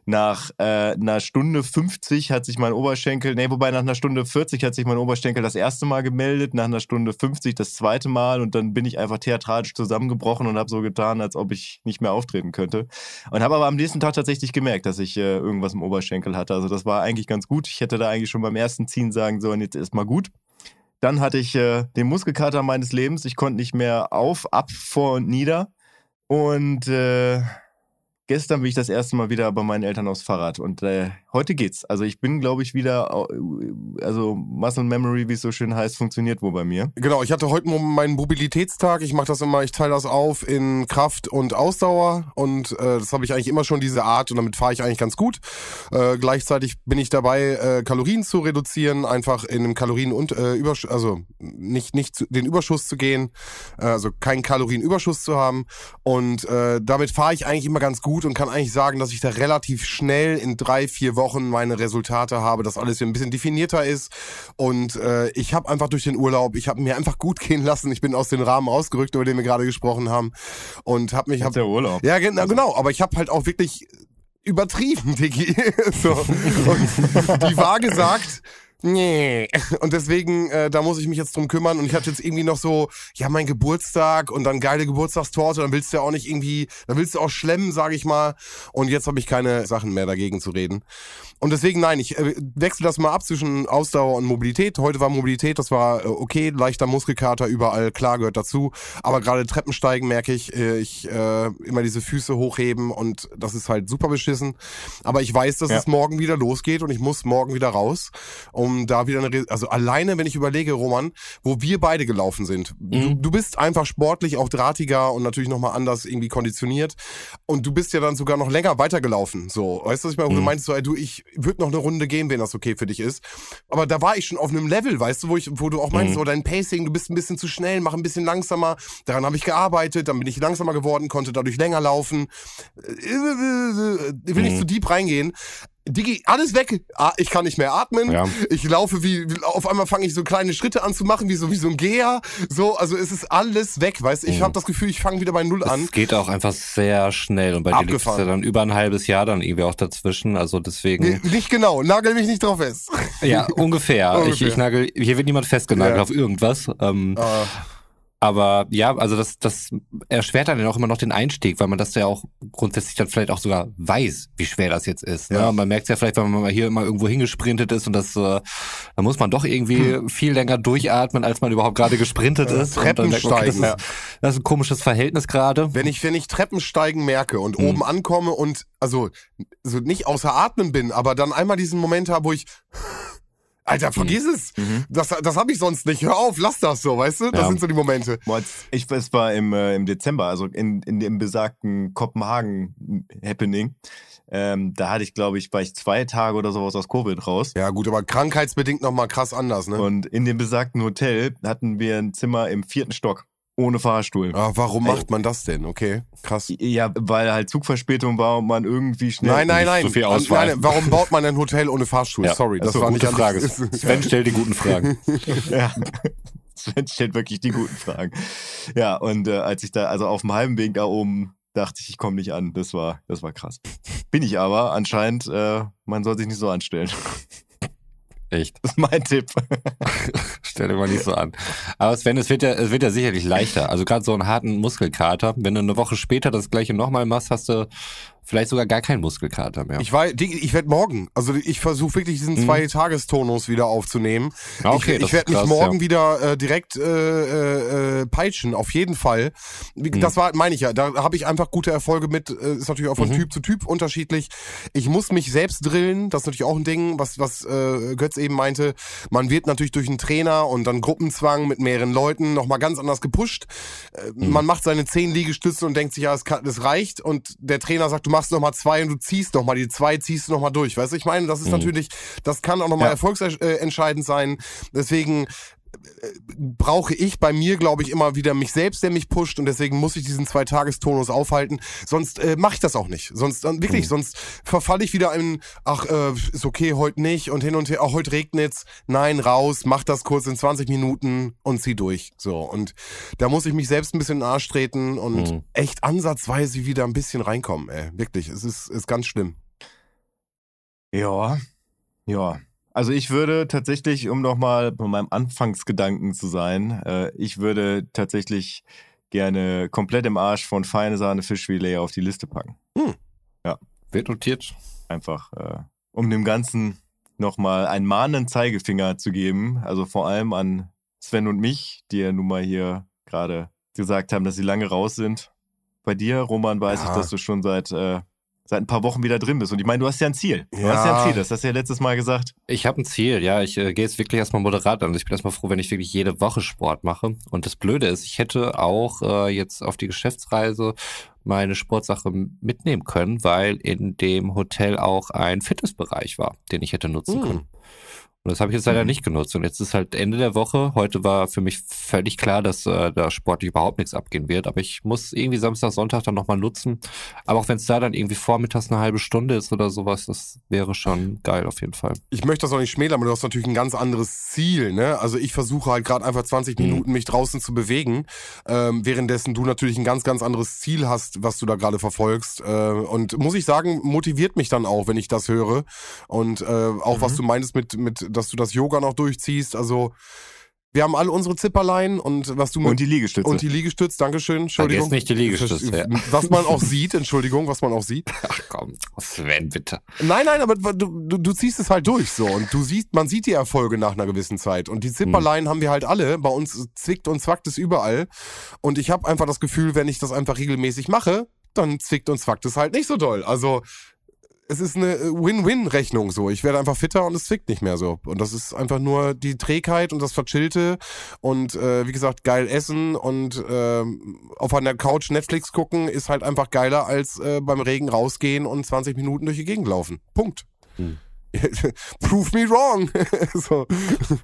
Nach äh, einer Stunde 50 hat sich mein Oberschenkel, nee, wobei nach einer Stunde 40 hat sich mein Oberschenkel das erste Mal gemeldet, nach einer Stunde 50 das zweite Mal und dann bin ich einfach theatralisch zusammengebrochen und habe so getan, als ob ich nicht mehr auftreten könnte. Und habe aber am nächsten Tag tatsächlich gemerkt, dass ich äh, irgendwas im Oberschenkel hatte. Also das war eigentlich ganz gut. Ich hätte da eigentlich schon beim ersten Ziehen sagen sollen, jetzt ist mal gut. Dann hatte ich äh, den Muskelkater meines Lebens. Ich konnte nicht mehr auf, ab, vor und nieder. Und äh, gestern bin ich das erste Mal wieder bei meinen Eltern aufs Fahrrad. Und äh, heute geht's. Also ich bin, glaube ich, wieder, äh, also Muscle Memory, wie es so schön heißt, funktioniert wohl bei mir. Genau, ich hatte heute meinen Mobilitätstag. Ich mache das immer, ich teile das auf in Kraft und Ausdauer und äh, das habe ich eigentlich immer schon diese Art und damit fahre ich eigentlich ganz gut. Äh, gleichzeitig bin ich dabei, äh, Kalorien zu reduzieren, einfach in einem Kalorien und äh, Überschuss, also nicht nicht zu, den Überschuss zu gehen, äh, also keinen Kalorienüberschuss zu haben und äh, damit fahre ich eigentlich immer ganz gut und kann eigentlich sagen, dass ich da relativ schnell in drei vier Wochen meine Resultate habe, dass alles ein bisschen definierter ist und äh, ich habe einfach durch den Urlaub, ich habe mir einfach gut gehen lassen. Ich bin aus dem Rahmen ausgerückt, über den wir gerade gesprochen haben und habe mich hab, der Urlaub. ja genau, genau, aber ich habe halt auch wirklich übertrieben, Diggi. so. Und die Waage sagt Nee. Und deswegen, äh, da muss ich mich jetzt drum kümmern. Und ich hatte jetzt irgendwie noch so, ja, mein Geburtstag und dann geile Geburtstagstorte. Dann willst du ja auch nicht irgendwie, dann willst du auch schlemmen, sage ich mal. Und jetzt habe ich keine Sachen mehr dagegen zu reden. Und deswegen, nein, ich äh, wechsle das mal ab zwischen Ausdauer und Mobilität. Heute war Mobilität, das war äh, okay, leichter Muskelkater überall, klar gehört dazu. Aber gerade Treppensteigen merke ich, äh, ich äh, immer diese Füße hochheben und das ist halt super beschissen. Aber ich weiß, dass Ja. es morgen wieder losgeht und ich muss morgen wieder raus, um um da wieder eine, Re also alleine, wenn ich überlege, Roman, wo wir beide gelaufen sind. Du, Mhm. du bist einfach sportlich auch drahtiger und natürlich nochmal anders irgendwie konditioniert. Und du bist ja dann sogar noch länger weitergelaufen. So, weißt du, was ich meine? Wo du Mhm. meinst so, ey, du, ich würde noch eine Runde gehen, wenn das okay für dich ist. Aber da war ich schon auf einem Level, weißt du, wo ich, wo du auch meinst, Mhm. so dein Pacing, du bist ein bisschen zu schnell, mach ein bisschen langsamer. Daran habe ich gearbeitet, dann bin ich langsamer geworden, konnte dadurch länger laufen. Ich will nicht Mhm. zu deep reingehen. Digi, alles weg. Ah, Ich kann nicht mehr atmen. Ja. Ich laufe wie, auf einmal fange ich so kleine Schritte an zu machen, wie so wie so ein Geher. So, also es ist alles weg, weißt? Ich Mhm. habe das Gefühl, ich fange wieder bei null an. Es geht auch einfach sehr schnell und bei dir liegt es ja dann über ein halbes Jahr dann irgendwie auch dazwischen. Also deswegen, Nee, nicht genau, nagel mich nicht drauf fest. ja, ungefähr. Ich, Ungefähr. ich nagel, hier wird niemand festgenagelt Ja. auf irgendwas. Ähm, Ah, Aber ja, also das, das erschwert dann auch immer noch den Einstieg, weil man das ja auch grundsätzlich dann vielleicht auch sogar weiß, wie schwer das jetzt ist. Ne? Ja. Man merkt ja vielleicht, wenn man mal hier immer irgendwo hingesprintet ist und das, äh, da muss man doch irgendwie viel länger durchatmen, als man überhaupt gerade gesprintet Hm. Ja, ist. Man, okay, das, Treppensteigen. ist, das ist ein komisches Verhältnis gerade. wenn ich wenn ich Treppensteigen merke und Mhm. oben ankomme und also so nicht außer Atmen bin, aber dann einmal diesen Moment habe, wo ich Alter, vergiss es. Mhm. Das, das habe ich sonst nicht. Hör auf, lass das so, weißt du? Das Ja. sind so die Momente. Ich, es war im, äh, im Dezember, also in, in dem besagten Kopenhagen-Happening. Ähm, da hatte ich, glaube ich, war ich zwei Tage oder sowas aus Covid raus. Ja, gut, aber krankheitsbedingt nochmal krass anders, ne? Und in dem besagten Hotel hatten wir ein Zimmer im vierten Stock. Ohne Fahrstuhl. Ah, warum Ey. macht man das denn? Okay, krass. Ja, weil halt Zugverspätung war und man irgendwie schnell. Nein, nein, nein. so viel An- Auswahl. nein. Warum baut man ein Hotel ohne Fahrstuhl? Ja. Sorry, das so, war gute nicht Frage. alles- Sven stellt die guten Fragen. Ja. Sven stellt wirklich die guten Fragen. Ja, und äh, als ich da, also auf dem halben Weg da oben, dachte ich, ich komme nicht an. Das war, das war krass. Bin ich aber anscheinend, äh, man soll sich nicht so anstellen. Echt. Das ist mein Tipp. Stell dir mal nicht so an. Aber Sven, es wird ja, es wird ja sicherlich leichter. Also gerade so einen harten Muskelkater. Wenn du eine Woche später das gleiche nochmal machst, hast du vielleicht sogar gar keinen Muskelkater mehr. Ich weiß, ich werde morgen, also ich versuche wirklich diesen Mhm. Zwei-Tages-Tonus wieder aufzunehmen. Okay, ich ich werde mich morgen ja. wieder äh, direkt äh, äh, äh, peitschen, auf jeden Fall. Mhm. Das war, meine ich ja, da habe ich einfach gute Erfolge mit, äh, ist natürlich auch von Mhm. Typ zu Typ unterschiedlich. Ich muss mich selbst drillen, das ist natürlich auch ein Ding, was, was äh, Götz eben meinte. Man wird natürlich durch einen Trainer und dann Gruppenzwang mit mehreren Leuten nochmal ganz anders gepusht. Äh, Mhm. Man macht seine zehn Liegestütze und denkt sich, ja, es, kann, es reicht und der Trainer sagt, du machst nochmal zwei und du ziehst nochmal die zwei, ziehst du nochmal durch. Weißt du, ich meine, das ist Mhm. natürlich, das kann auch nochmal Ja. erfolgsentscheidend sein. Deswegen brauche ich bei mir, glaube ich, immer wieder mich selbst, der mich pusht und deswegen muss ich diesen Zwei-Tages-Tonus aufhalten. Sonst äh, mache ich das auch nicht. Sonst dann wirklich, Mhm. sonst verfalle ich wieder in, ach, äh, ist okay, heute nicht und hin und her, auch heute regnet's. Nein, raus, mach das kurz in 20 Minuten und zieh durch. So und da muss ich mich selbst ein bisschen in den Arsch treten und Mhm. echt ansatzweise wieder ein bisschen reinkommen. Ey. Wirklich, es ist, ist ganz schlimm. Ja, ja. Also ich würde tatsächlich, um nochmal bei meinem Anfangsgedanken zu sein, äh, ich würde tatsächlich gerne komplett im Arsch von feine Sahne Fischfilet auf die Liste packen. Wird notiert. Einfach, äh, um dem Ganzen nochmal einen mahnenden Zeigefinger zu geben. Also vor allem an Sven und mich, die ja nun mal hier gerade gesagt haben, dass sie lange raus sind. Bei dir, Roman, weiß Ja. ich, dass du schon seit, äh, seit ein paar Wochen wieder drin bist. Und ich meine, du hast ja ein Ziel. Du Ja. hast ja ein Ziel, das hast du ja letztes Mal gesagt. Ich habe ein Ziel, ja. Ich äh, gehe jetzt wirklich erstmal moderat an. Ich bin erstmal froh, wenn ich wirklich jede Woche Sport mache. Und das Blöde ist, ich hätte auch äh, jetzt auf die Geschäftsreise meine Sportsache mitnehmen können, weil in dem Hotel auch ein Fitnessbereich war, den ich hätte nutzen Hm. können. Und das habe ich jetzt leider Mhm. nicht genutzt. Und jetzt ist halt Ende der Woche. Heute war für mich völlig klar, dass äh, da sportlich überhaupt nichts abgehen wird. Aber ich muss irgendwie Samstag, Sonntag dann nochmal nutzen. Aber auch wenn es da dann irgendwie vormittags eine halbe Stunde ist oder sowas, das wäre schon geil auf jeden Fall. ich möchte das auch nicht schmälern, aber du hast natürlich ein ganz anderes Ziel, ne? Also ich versuche halt gerade einfach 20 Mhm. Minuten mich draußen zu bewegen, ähm, währenddessen du natürlich ein ganz, ganz anderes Ziel hast, was du da gerade verfolgst. Äh, und muss ich sagen, motiviert mich dann auch, wenn ich das höre. Und äh, auch was Mhm. du meintest mit, mit, dass du das Yoga noch durchziehst. Also wir haben alle unsere Zipperlein und was du mit Und die Liegestütze. und die Liegestütz, Dankeschön, Entschuldigung. Vergiss nicht die Liegestütze. Ja. Was man auch sieht, Entschuldigung, was man auch sieht. Ach komm, Sven, bitte. Nein, nein, aber du, du, du ziehst es halt durch so und du siehst, man sieht die Erfolge nach einer gewissen Zeit und die Zipperlein haben wir halt alle. Bei uns zwickt und zwackt es überall und ich habe einfach das Gefühl, wenn ich das einfach regelmäßig mache, dann zwickt und zwackt es halt nicht so doll. Also es ist eine äh, Win-Win-Rechnung so. Ich werde einfach fitter und es fickt nicht mehr so. Und das ist einfach nur die Trägheit und das Verchillte und äh, wie gesagt, geil essen und äh, auf einer Couch Netflix gucken ist halt einfach geiler als äh, beim Regen rausgehen und 20 Minuten durch die Gegend laufen. Punkt. Hm. Prove me wrong. so.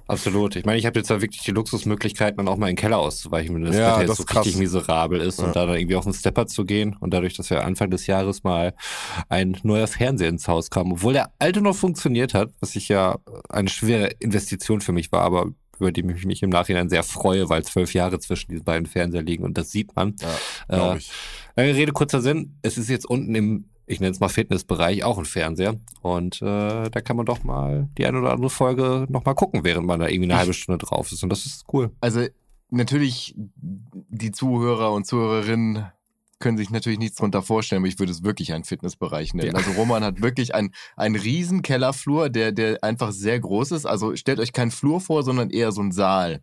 Absolut. Ich meine, ich habe jetzt ja wirklich die Luxusmöglichkeiten, dann auch mal in den Keller auszuweichen, wenn das Ja, jetzt das so krass. richtig miserabel ist Ja. und da dann irgendwie auf den Stepper zu gehen und dadurch, dass ja Anfang des Jahres mal ein neuer Fernseher ins Haus kam, obwohl der alte noch funktioniert hat, was ich ja eine schwere Investition für mich war, aber über die ich mich im Nachhinein sehr freue, weil zwölf Jahre zwischen diesen beiden Fernseher liegen und das sieht man. Ja, Äh, ich. Lange Rede, kurzer Sinn. Es ist jetzt unten im, ich nenne es mal Fitnessbereich, auch ein Fernseher. Und äh, da kann man doch mal die eine oder andere Folge noch mal gucken, während man da irgendwie eine halbe Stunde drauf ist. Und das ist cool. Also natürlich, die Zuhörer und Zuhörerinnen können sich natürlich nichts drunter vorstellen, aber ich würde es wirklich einen Fitnessbereich nennen. Ja. Also Roman hat wirklich einen, einen riesen Kellerflur, der, der einfach sehr groß ist. Also stellt euch keinen Flur vor, sondern eher so ein Saal.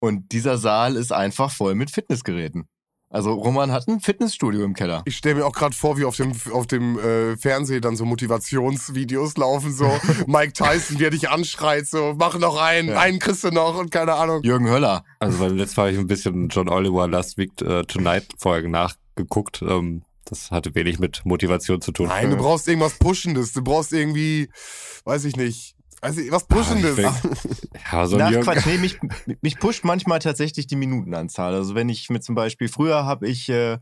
Und dieser Saal ist einfach voll mit Fitnessgeräten. Also Roman hat ein Fitnessstudio im Keller. Ich stelle mir auch gerade vor, wie auf dem auf dem äh, Fernseher dann so Motivationsvideos laufen, so Mike Tyson, der dich anschreit, so mach noch einen, Ja. einen kriegst du noch und keine Ahnung. Jürgen Höller. Also weil letztes Mal habe ich ein bisschen John Oliver Last Week äh, Tonight Folgen nachgeguckt. Ähm, das hatte wenig mit Motivation zu tun. Nein, du brauchst irgendwas Pushendes, du brauchst irgendwie, weiß ich nicht, ich, was Pushendes. Ah, Ja, so ein Nach Jürgen, Quatsch, nee, mich, mich pusht manchmal tatsächlich die Minutenanzahl. Also wenn ich mir zum Beispiel, früher habe ich äh,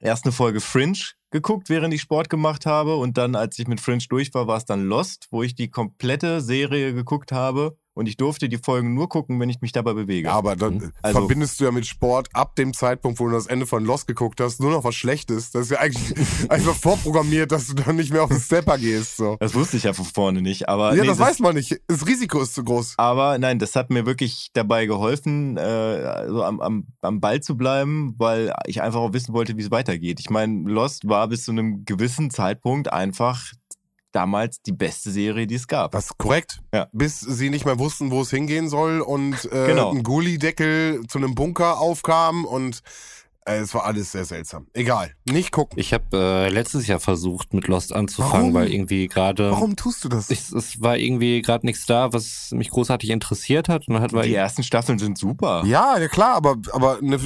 erst eine Folge Fringe geguckt, während ich Sport gemacht habe und dann, als ich mit Fringe durch war, war es dann Lost, wo ich die komplette Serie geguckt habe und ich durfte die Folgen nur gucken, wenn ich mich dabei bewege. Ja, aber dann Also- verbindest du ja mit Sport ab dem Zeitpunkt, wo du das Ende von Lost geguckt hast, nur noch was Schlechtes. Das ist ja eigentlich einfach vorprogrammiert, dass du dann nicht mehr auf den Stepper gehst. So. Das wusste ich ja von vorne nicht, aber Ja, nee, das weiß man nicht. Das Risiko ist zu groß. Aber nein, das hat mir wirklich dabei geholfen, äh, so am, am, am Ball zu bleiben, weil ich einfach auch wissen wollte, wie es weitergeht. Ich meine, Lost war bis zu einem gewissen Zeitpunkt einfach damals die beste Serie, die es gab. Das ist korrekt. Ja. Bis sie nicht mehr wussten, wo es hingehen soll und äh, Genau. ein Gullideckel zu einem Bunker aufkam und äh, es war alles sehr seltsam. Egal, nicht gucken. ich habe äh, letztes Jahr versucht, mit Lost anzufangen, Warum? weil irgendwie gerade Warum tust du das? ich, es war irgendwie gerade nichts da, was mich großartig interessiert hat. Und hat Die ersten Staffeln sind super. ja, ja klar, aber aber ne,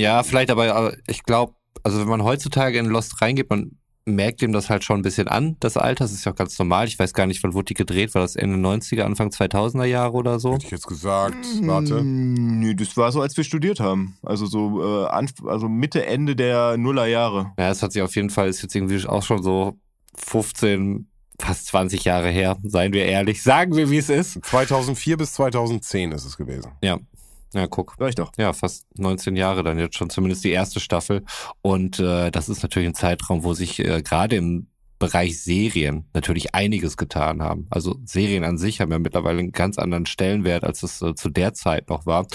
Ja, vielleicht, aber, aber ich glaube, also wenn man heutzutage in Lost reingeht, man merkt ihm das halt schon ein bisschen an, das Alter. Das ist ja auch ganz normal. Ich weiß gar nicht, wann wurde die gedreht? War das Ende 90er, Anfang 2000er Jahre oder so? hätte ich jetzt gesagt. Warte. Mm, Nö, das war so, als wir studiert haben. Also so äh, also Mitte, Ende der Nullerjahre. Ja, es hat sich auf jeden Fall, ist jetzt irgendwie auch schon so 15, fast 20 Jahre her, seien wir ehrlich. Sagen wir, wie es ist. 2004 bis 2010 ist es gewesen. Ja. Ja, guck. Sag ich doch. Ja, fast 19 Jahre dann jetzt schon, zumindest die erste Staffel. Und äh, das ist natürlich ein Zeitraum, wo sich äh, gerade im Bereich Serien natürlich einiges getan haben. Also Serien an sich haben ja mittlerweile einen ganz anderen Stellenwert, als es äh, zu der Zeit noch war.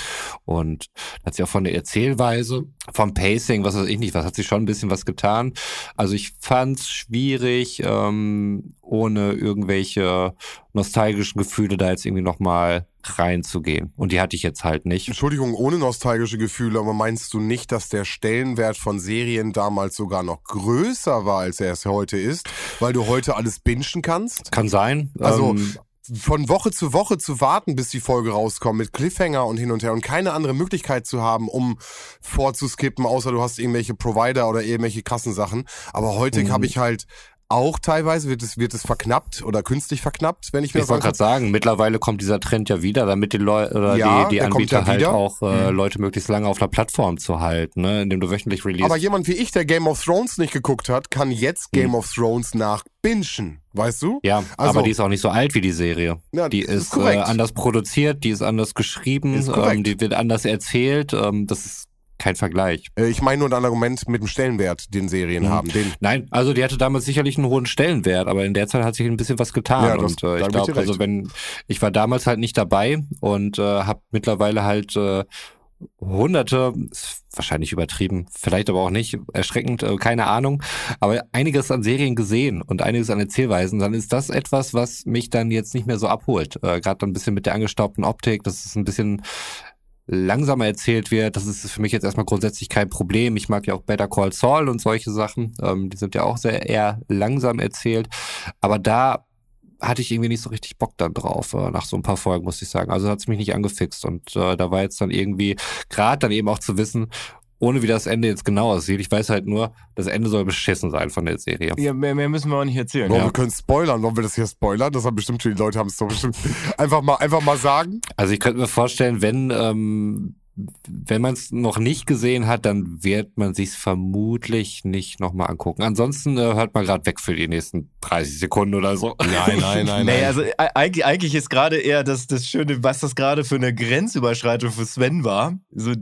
Und hat sich auch von der Erzählweise, vom Pacing, was weiß ich nicht, was hat sich schon ein bisschen was getan. Also ich fand es schwierig, ähm, ohne irgendwelche nostalgischen Gefühle da jetzt irgendwie nochmal reinzugehen. Und die hatte ich jetzt halt nicht. Entschuldigung, ohne nostalgische Gefühle, aber meinst du nicht, dass der Stellenwert von Serien damals sogar noch größer war, als er es heute ist? Weil du heute alles bingen kannst? Kann sein. Also, ähm, Von Woche zu Woche zu warten, bis die Folge rauskommt, mit Cliffhanger und hin und her und keine andere Möglichkeit zu haben, um vorzuskippen, außer du hast irgendwelche Provider oder irgendwelche krassen Sachen. Aber heute Mhm. habe ich halt auch teilweise wird es, wird es verknappt oder künstlich verknappt, wenn ich mir ich wollte gerade sagen, mittlerweile kommt dieser Trend ja wieder, damit die Leute oder Ja, die, die der Anbieter halt wieder. auch äh, Mhm. Leute möglichst lange auf einer Plattform zu halten, ne, indem du wöchentlich release. Aber jemand wie ich, der Game of Thrones nicht geguckt hat, kann jetzt Game Mhm. of Thrones nachbingen. Weißt du? ja, Also- aber die ist auch nicht so alt wie die Serie. Ja, Die das ist, äh, anders produziert, die ist anders geschrieben, Ist ähm, die wird anders erzählt. Ähm, das ist kein Vergleich. Äh, Ich meine nur ein Argument mit dem Stellenwert, den Serien Mhm. haben. Den, Nein, also die hatte damals sicherlich einen hohen Stellenwert, aber in der Zeit hat sich ein bisschen was getan. Ja, das- und äh, ich glaube, also wenn ich war damals halt nicht dabei und äh, habe mittlerweile halt äh, hunderte, ist wahrscheinlich übertrieben, vielleicht aber auch nicht, erschreckend, äh, keine Ahnung, aber einiges an Serien gesehen und einiges an Erzählweisen, dann ist das etwas, was mich dann jetzt nicht mehr so abholt. Äh, Gerade dann ein bisschen mit der angestaubten Optik, das ist ein bisschen langsamer erzählt wird. Das ist für mich jetzt erstmal grundsätzlich kein Problem. Ich mag ja auch Better Call Saul und solche Sachen. Ähm, die sind ja auch sehr eher langsam erzählt. Aber da hatte ich irgendwie nicht so richtig Bock dann drauf, äh, nach so ein paar Folgen, muss ich sagen. Also hat es mich nicht angefixt. Und äh, da war jetzt dann irgendwie, gerade dann eben auch zu wissen, ohne wie das Ende jetzt genau aussieht. Ich weiß halt nur, das Ende soll beschissen sein von der Serie. Ja, mehr, mehr müssen wir auch nicht erzählen. Boah, Ja. wir können spoilern. Wollen wir das hier spoilern? Das haben bestimmt schon die Leute haben es doch bestimmt. Einfach mal, einfach mal sagen. Also ich könnte mir vorstellen, wenn ähm, wenn man es noch nicht gesehen hat, dann wird man sich vermutlich nicht nochmal angucken. Ansonsten äh, hört man gerade weg für die nächsten 30 Sekunden oder so. Nein, nein, nein, Nee, also e- eigentlich, eigentlich ist gerade eher das, das Schöne, was das gerade für eine Grenzüberschreitung für Sven war. So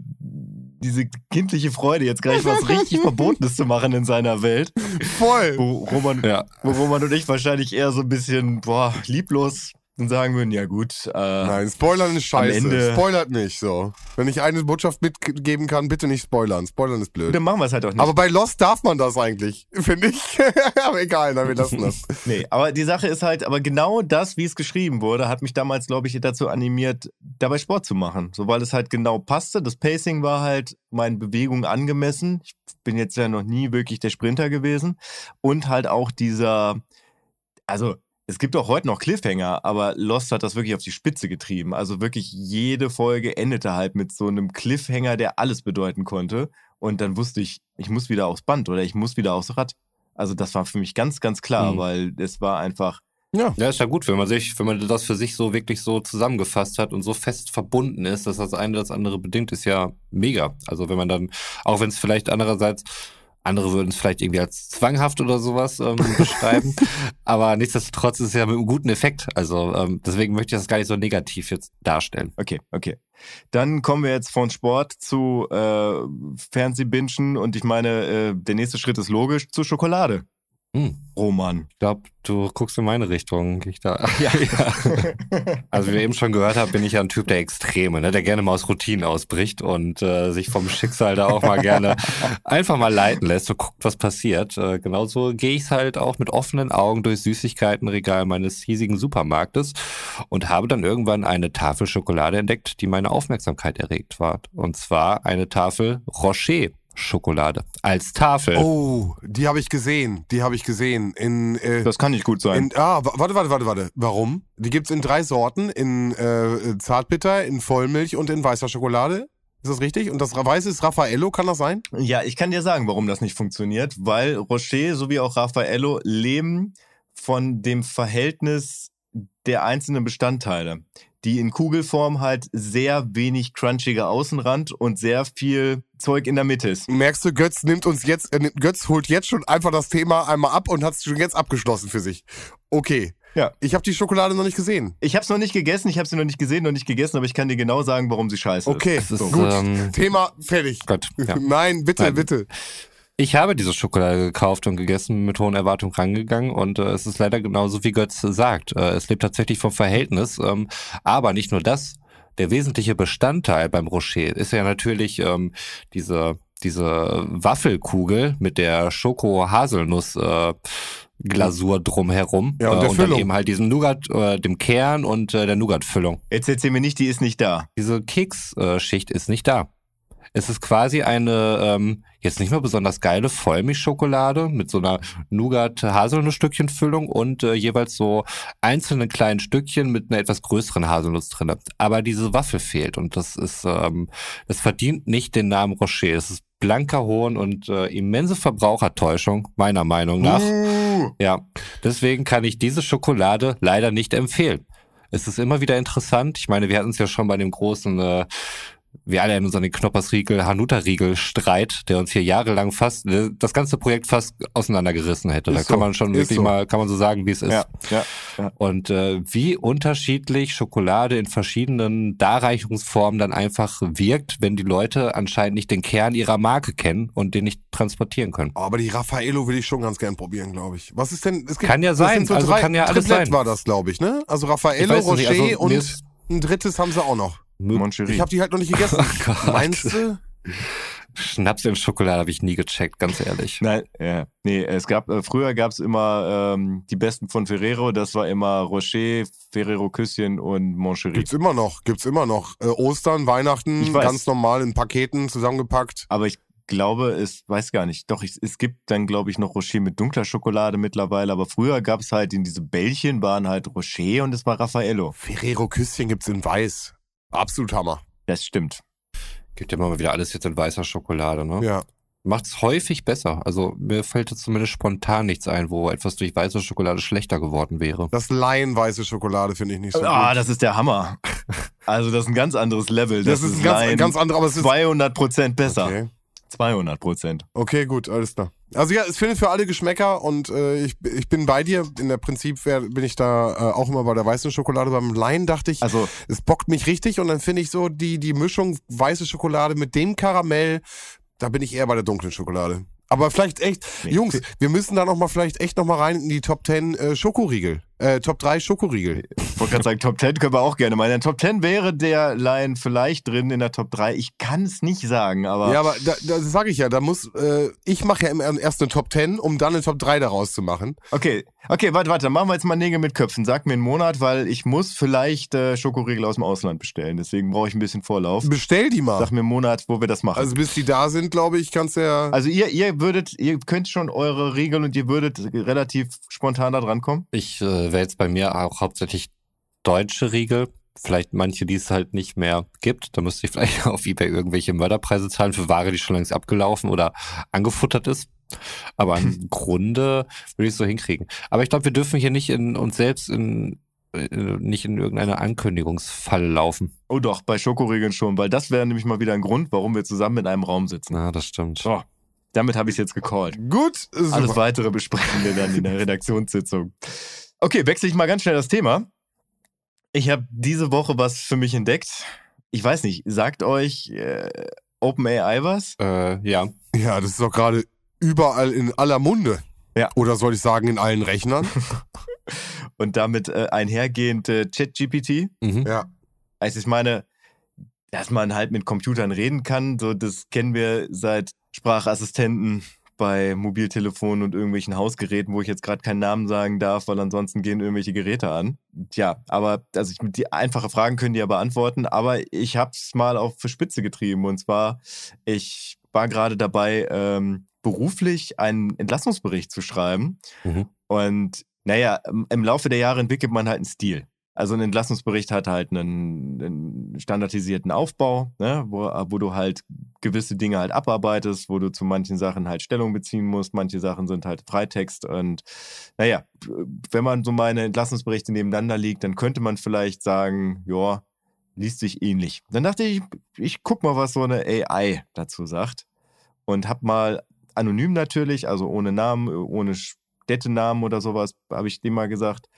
diese kindliche Freude, jetzt gleich was richtig Verbotenes zu machen in seiner Welt. Voll. Wo Roman, Ja. wo Roman und ich wahrscheinlich eher so ein bisschen, boah, lieblos und sagen würden, ja gut, äh, Nein, Spoilern ist scheiße. Spoilert nicht so. Wenn ich eine Botschaft mitgeben kann, bitte nicht spoilern. Spoilern ist blöd. dann machen wir es halt auch nicht. Aber bei Lost darf man das eigentlich, finde ich. aber egal, na, wir lassen das. Nee, aber die Sache ist halt, aber genau das, wie es geschrieben wurde, hat mich damals, glaube ich, dazu animiert, dabei Sport zu machen. So, weil es halt genau passte. Das Pacing war halt meinen Bewegungen angemessen. Ich bin jetzt ja noch nie wirklich der Sprinter gewesen. Und halt auch dieser, also, es gibt auch heute noch Cliffhanger, aber Lost hat das wirklich auf die Spitze getrieben. Also wirklich jede Folge endete halt mit so einem Cliffhanger, der alles bedeuten konnte. Und dann wusste ich, ich muss wieder aufs Band oder ich muss wieder aufs Rad. Also das war für mich ganz, ganz klar, Mhm. weil es war einfach, Ja. Ja, ist ja gut, wenn man sich, wenn man das für sich so wirklich so zusammengefasst hat und so fest verbunden ist, dass das eine das andere bedingt, ist ja mega. Also wenn man dann, auch wenn es vielleicht andererseits, andere würden es vielleicht irgendwie als zwanghaft oder sowas ähm, beschreiben, aber nichtsdestotrotz ist es ja mit einem guten Effekt. Also ähm, deswegen möchte ich das gar nicht so negativ jetzt darstellen. okay, okay. Dann kommen wir jetzt von Sport zu äh, Fernsehbingen und ich meine, äh, der nächste Schritt ist logisch zu Schokolade. Hm. Roman. Ich glaube, du guckst in meine Richtung. Ich da. Ja. Also wie wir eben schon gehört haben, bin ich ja ein Typ der Extreme, ne? der gerne mal aus Routinen ausbricht und äh, sich vom Schicksal da auch mal gerne einfach mal leiten lässt und guckt, was passiert. Äh, genauso gehe ich halt auch mit offenen Augen durchs Süßigkeitenregal meines hiesigen Supermarktes und habe dann irgendwann eine Tafel Schokolade entdeckt, die meine Aufmerksamkeit erregt war. Und zwar eine Tafel Rocher. Schokolade als Tafel. Oh, die habe ich gesehen. Die habe ich gesehen. In, äh, Das kann nicht gut sein. in, ah, wa- warte, warte, warte, warte. Warum? Die gibt's in drei Sorten. In äh, Zartbitter, in Vollmilch und in weißer Schokolade. Ist das richtig? Und das Weiße ist Raffaello, kann das sein? Ja, ich kann dir sagen, warum das nicht funktioniert, weil Rocher sowie auch Raffaello leben von dem Verhältnis der einzelnen Bestandteile, die in Kugelform halt sehr wenig crunchiger Außenrand und sehr viel Zeug in der Mitte ist. Merkst du, Götz nimmt uns jetzt, äh, Götz holt jetzt schon einfach das Thema einmal ab und hat es schon jetzt abgeschlossen für sich. Okay. Ja. Ich habe die Schokolade noch nicht gesehen. Ich habe es noch nicht gegessen, ich habe sie noch nicht gesehen, noch nicht gegessen, aber ich kann dir genau sagen, warum sie scheiße Okay, ist, so, gut. ähm, Thema fertig. Gott, ja. Nein, bitte, Nein. bitte. Ich habe diese Schokolade gekauft und gegessen, mit hohen Erwartungen rangegangen und äh, es ist leider genauso, wie Götz sagt. Äh, es lebt tatsächlich vom Verhältnis, ähm, aber nicht nur das. Der wesentliche Bestandteil beim Rocher ist ja natürlich ähm, diese, diese Waffelkugel mit der Schoko-Haselnuss äh, Glasur drumherum Ja, und äh, der und dann Füllung. eben halt diesem Nougat, äh, dem Kern und äh, der Nougat-Füllung. Jetzt erzähl mir nicht, die ist nicht da. Diese Keksschicht ist nicht da. Es ist quasi eine ähm, jetzt nicht mehr besonders geile Vollmilchschokolade mit so einer Nougat-Haselnussstückchenfüllung und äh, jeweils so einzelne kleinen Stückchen mit einer etwas größeren Haselnuss drinne. Aber diese Waffel fehlt und das ist, ähm, das verdient nicht den Namen Rocher. Es ist blanker Hohn und äh, immense Verbrauchertäuschung, meiner Meinung nach. Uh, Ja, deswegen kann ich diese Schokolade leider nicht empfehlen. Es ist immer wieder interessant. Ich meine, wir hatten es ja schon bei dem großen, äh, wir alle erinnern uns an den Knoppersriegel, Hanuta-Riegel-Streit, der uns hier jahrelang fast, das ganze Projekt fast auseinandergerissen hätte. Da Ist kann so, man schon wirklich so. mal, kann man so sagen, wie es ist. ja, ja. Und äh, wie unterschiedlich Schokolade in verschiedenen Darreichungsformen dann einfach wirkt, wenn die Leute anscheinend nicht den Kern ihrer Marke kennen und den nicht transportieren können. Oh, aber die Raffaello will ich schon ganz gern probieren, glaube ich. Was ist denn? Es Kann ja sein, so also drei, kann ja alles Triplett sein. war das, glaube ich, ne? Also Raffaello, es Rocher nicht, also und ein drittes haben sie auch noch. Moncherie. Ich habe die halt noch nicht gegessen. Oh. Meinst du? Schnaps in Schokolade habe ich nie gecheckt, ganz ehrlich. Nein, ja. Nee, es gab, äh, früher gab es immer ähm, die besten von Ferrero, das war immer Rocher, Ferrero Küsschen und Moncherie. Gibt's immer noch, gibt's immer noch. Äh, Ostern, Weihnachten, ganz normal in Paketen zusammengepackt. Aber ich glaube, es weiß gar nicht. Doch, ich, es gibt dann, glaube ich, noch Rocher mit dunkler Schokolade mittlerweile. Aber früher gab es halt in diese Bällchen waren halt Rocher und es war Raffaello. Ferrero Küsschen gibt's in weiß. Absolut Hammer. Das stimmt. Gibt ja immer mal wieder alles jetzt in weißer Schokolade, ne? Ja. Macht's häufig besser. Also mir fällt jetzt zumindest spontan nichts ein, wo etwas durch weiße Schokolade schlechter geworden wäre. Das Laienweiße Schokolade finde ich nicht so ah, gut. das ist der Hammer. Also das ist ein ganz anderes Level. Das, ist ein ganz, ganz anderer, aber es ist 200 Prozent besser. Okay. 200 Prozent. Okay, gut, alles klar. Also ja, es findet für alle Geschmäcker und äh, ich, ich bin bei dir. In der Prinzip wär, bin ich da äh, auch immer bei der weißen Schokolade. Beim Laien dachte ich, Also es bockt mich richtig und dann finde ich so die, die Mischung weiße Schokolade mit dem Karamell, da bin ich eher bei der dunklen Schokolade. Aber vielleicht echt, Nee. Jungs, wir müssen da noch mal vielleicht echt noch mal rein in die Top 10 äh, Schokoriegel. Äh, Top 3 Schokoriegel. Ich wollte gerade sagen, Top 10 können wir auch gerne mal. In der Top 10 wäre der Lion vielleicht drin in der Top 3. Ich kann es nicht sagen, aber, Ja, aber da, da sage ich ja, da muss, äh, ich mache ja erst eine Top 10, um dann eine Top 3 daraus zu machen. okay. Okay, warte, warte, dann machen wir jetzt mal Nägel mit Köpfen. Sag mir einen Monat, weil ich muss vielleicht äh, Schokoriegel aus dem Ausland bestellen. Deswegen brauche ich ein bisschen Vorlauf. Bestell die mal. Sag mir einen Monat, wo wir das machen. Also bis die da sind, glaube ich, kannst du ja. Also ihr, ihr würdet, ihr könnt schon eure Riegel und ihr würdet relativ spontan da dran kommen. Ich äh, wähle jetzt bei mir auch hauptsächlich deutsche Riegel. Vielleicht manche, die es halt nicht mehr gibt. Da müsste ich vielleicht auf Ebay irgendwelche Mörderpreise zahlen für Ware, die schon längst abgelaufen oder angefuttert ist. Aber im Grunde würde ich es so hinkriegen. Aber ich glaube, wir dürfen hier nicht in uns selbst in, äh, nicht in irgendeine Ankündigungsfalle laufen. Oh doch, bei Schokoriegeln schon, weil das wäre nämlich mal wieder ein Grund, warum wir zusammen in einem Raum sitzen. Na, das stimmt. So, damit habe ich es jetzt gecallt. Gut, super. Alles weitere besprechen wir dann in der Redaktionssitzung. Okay, wechsle ich mal ganz schnell das Thema. Ich habe diese Woche was für mich entdeckt. Ich weiß nicht, sagt euch äh, OpenAI was? Äh, ja. Ja, das ist doch gerade überall in aller Munde. Ja. Oder soll ich sagen, in allen Rechnern? Und damit äh, einhergehend äh, ChatGPT. Mhm. ja. Also ich meine, dass man halt mit Computern reden kann, so das kennen wir seit Sprachassistenten bei Mobiltelefonen und irgendwelchen Hausgeräten, wo ich jetzt gerade keinen Namen sagen darf, weil ansonsten gehen irgendwelche Geräte an. Tja, aber also ich, die einfache Fragen können die ja beantworten, aber ich habe es mal auf für Spitze getrieben und zwar ich war gerade dabei ähm, beruflich einen Entlassungsbericht zu schreiben Mhm. und naja, im Laufe der Jahre entwickelt man halt einen Stil. Also ein Entlassungsbericht hat halt einen, einen standardisierten Aufbau, ne, wo, wo du halt gewisse Dinge halt abarbeitest, wo du zu manchen Sachen halt Stellung beziehen musst, manche Sachen sind halt Freitext und naja, wenn man so meine Entlassungsberichte nebeneinander liegt, dann könnte man vielleicht sagen, ja, liest sich ähnlich. Dann dachte ich, ich guck mal, was so eine AI dazu sagt und hab mal anonym natürlich, also ohne Namen, ohne Städtenamen oder sowas, habe ich dem mal gesagt,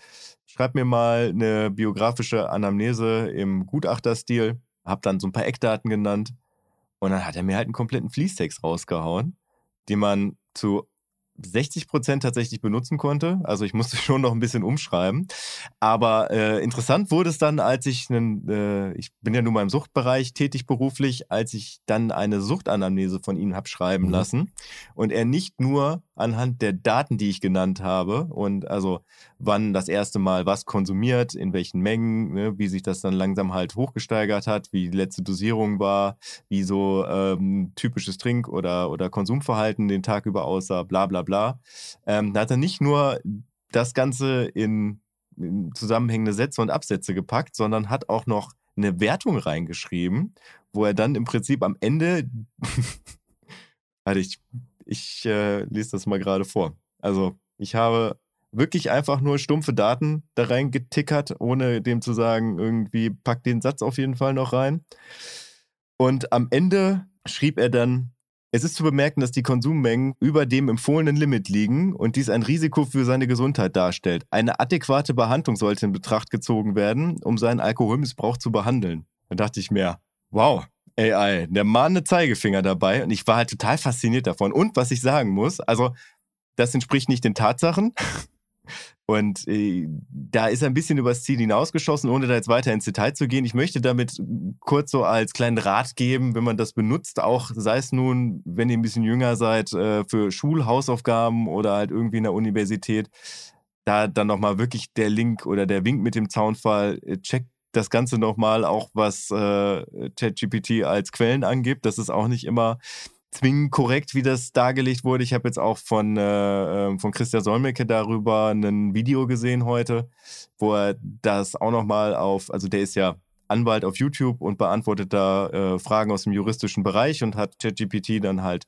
schreib mir mal eine biografische Anamnese im Gutachterstil, hab dann so ein paar Eckdaten genannt und dann hat er mir halt einen kompletten Fließtext rausgehauen, den man zu 60 Prozent tatsächlich benutzen konnte. Also ich musste schon noch ein bisschen umschreiben. Aber äh, interessant wurde es dann, als ich einen, äh, ich bin ja nun mal im Suchtbereich tätig beruflich, als ich dann eine Suchtanamnese von ihm hab schreiben Mhm. lassen und er nicht nur anhand der Daten, die ich genannt habe und also wann das erste Mal was konsumiert, in welchen Mengen, ne, wie sich das dann langsam halt hochgesteigert hat, wie die letzte Dosierung war, wie so ähm, typisches Trink- oder, oder Konsumverhalten den Tag über aussah, bla bla bla. Ähm, da hat er nicht nur das Ganze in, in zusammenhängende Sätze und Absätze gepackt, sondern hat auch noch eine Wertung reingeschrieben, wo er dann im Prinzip am Ende, warte, ich, ich äh, lese das mal gerade vor. Also ich habe wirklich einfach nur stumpfe Daten da reingetickert, ohne dem zu sagen, irgendwie pack den Satz auf jeden Fall noch rein. Und am Ende schrieb er dann, es ist zu bemerken, dass die Konsummengen über dem empfohlenen Limit liegen und dies ein Risiko für seine Gesundheit darstellt. Eine adäquate Behandlung sollte in Betracht gezogen werden, um seinen Alkoholmissbrauch zu behandeln. Da dachte ich mir, wow, AI, der mahnende Zeigefinger dabei und ich war halt total fasziniert davon. Und was ich sagen muss, also das entspricht nicht den Tatsachen. Und äh, da ist er ein bisschen übers Ziel hinausgeschossen, ohne da jetzt weiter ins Detail zu gehen. Ich möchte damit kurz so als kleinen Rat geben, wenn man das benutzt, auch sei es nun, wenn ihr ein bisschen jünger seid, äh, für Schulhausaufgaben oder halt irgendwie in der Universität, da dann nochmal wirklich der Link oder der Wink mit dem Zaunfall, äh, checkt das Ganze nochmal, auch was äh, ChatGPT als Quellen angibt. Das ist auch nicht immer zwingend korrekt, wie das dargelegt wurde. Ich habe jetzt auch von, äh, ähm, von Christian Solmecke darüber ein Video gesehen heute, wo er das auch nochmal auf, also der ist ja Anwalt auf YouTube und beantwortet da äh, Fragen aus dem juristischen Bereich und hat ChatGPT dann halt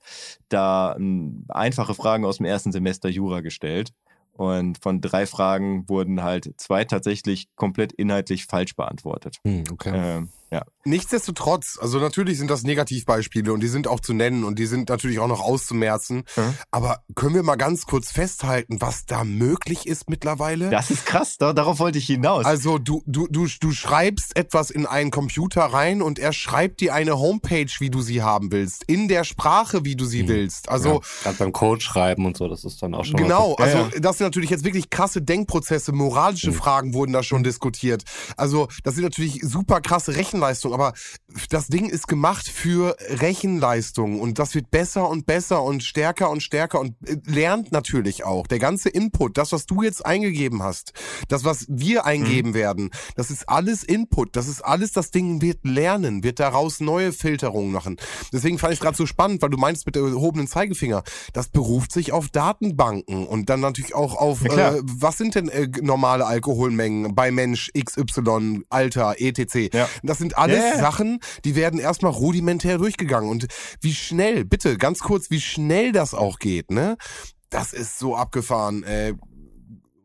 da äh, einfache Fragen aus dem ersten Semester Jura gestellt. Und von drei Fragen wurden halt zwei tatsächlich komplett inhaltlich falsch beantwortet. Hm, okay. Ähm, ja. Nichtsdestotrotz, also natürlich sind das Negativbeispiele und die sind auch zu nennen und die sind natürlich auch noch auszumerzen. Mhm. Aber können wir mal ganz kurz festhalten, was da möglich ist mittlerweile? Das ist krass, da, darauf wollte ich hinaus. Also du, du, du, du schreibst etwas in einen Computer rein und er schreibt dir eine Homepage, wie du sie haben willst, in der Sprache, wie du sie Mhm. willst. Also ja, gerade beim Code schreiben und so, das ist dann auch schon Genau, mal also Ja, das sind natürlich jetzt wirklich krasse Denkprozesse, moralische Mhm. Fragen wurden da schon diskutiert. Also das sind natürlich super krasse Rechenleistungen, aber das Ding ist gemacht für Rechenleistung und das wird besser und besser und stärker und stärker und äh, lernt natürlich auch. Der ganze Input, das, was du jetzt eingegeben hast, das, was wir eingeben werden, das ist alles Input, das ist alles, das Ding wird lernen, wird daraus neue Filterungen machen. Deswegen fand ich es gerade so spannend, weil du meinst mit erhobenen Zeigefinger, das beruft sich auf Datenbanken und dann natürlich auch auf, Ja, äh, was sind denn äh, normale Alkoholmengen bei Mensch XY, Alter, etc. Ja. Das sind alles Ja, ja. Sachen, die werden erstmal rudimentär durchgegangen. Und wie schnell, bitte, ganz kurz, wie schnell das auch geht, ne? Das ist so abgefahren. Äh,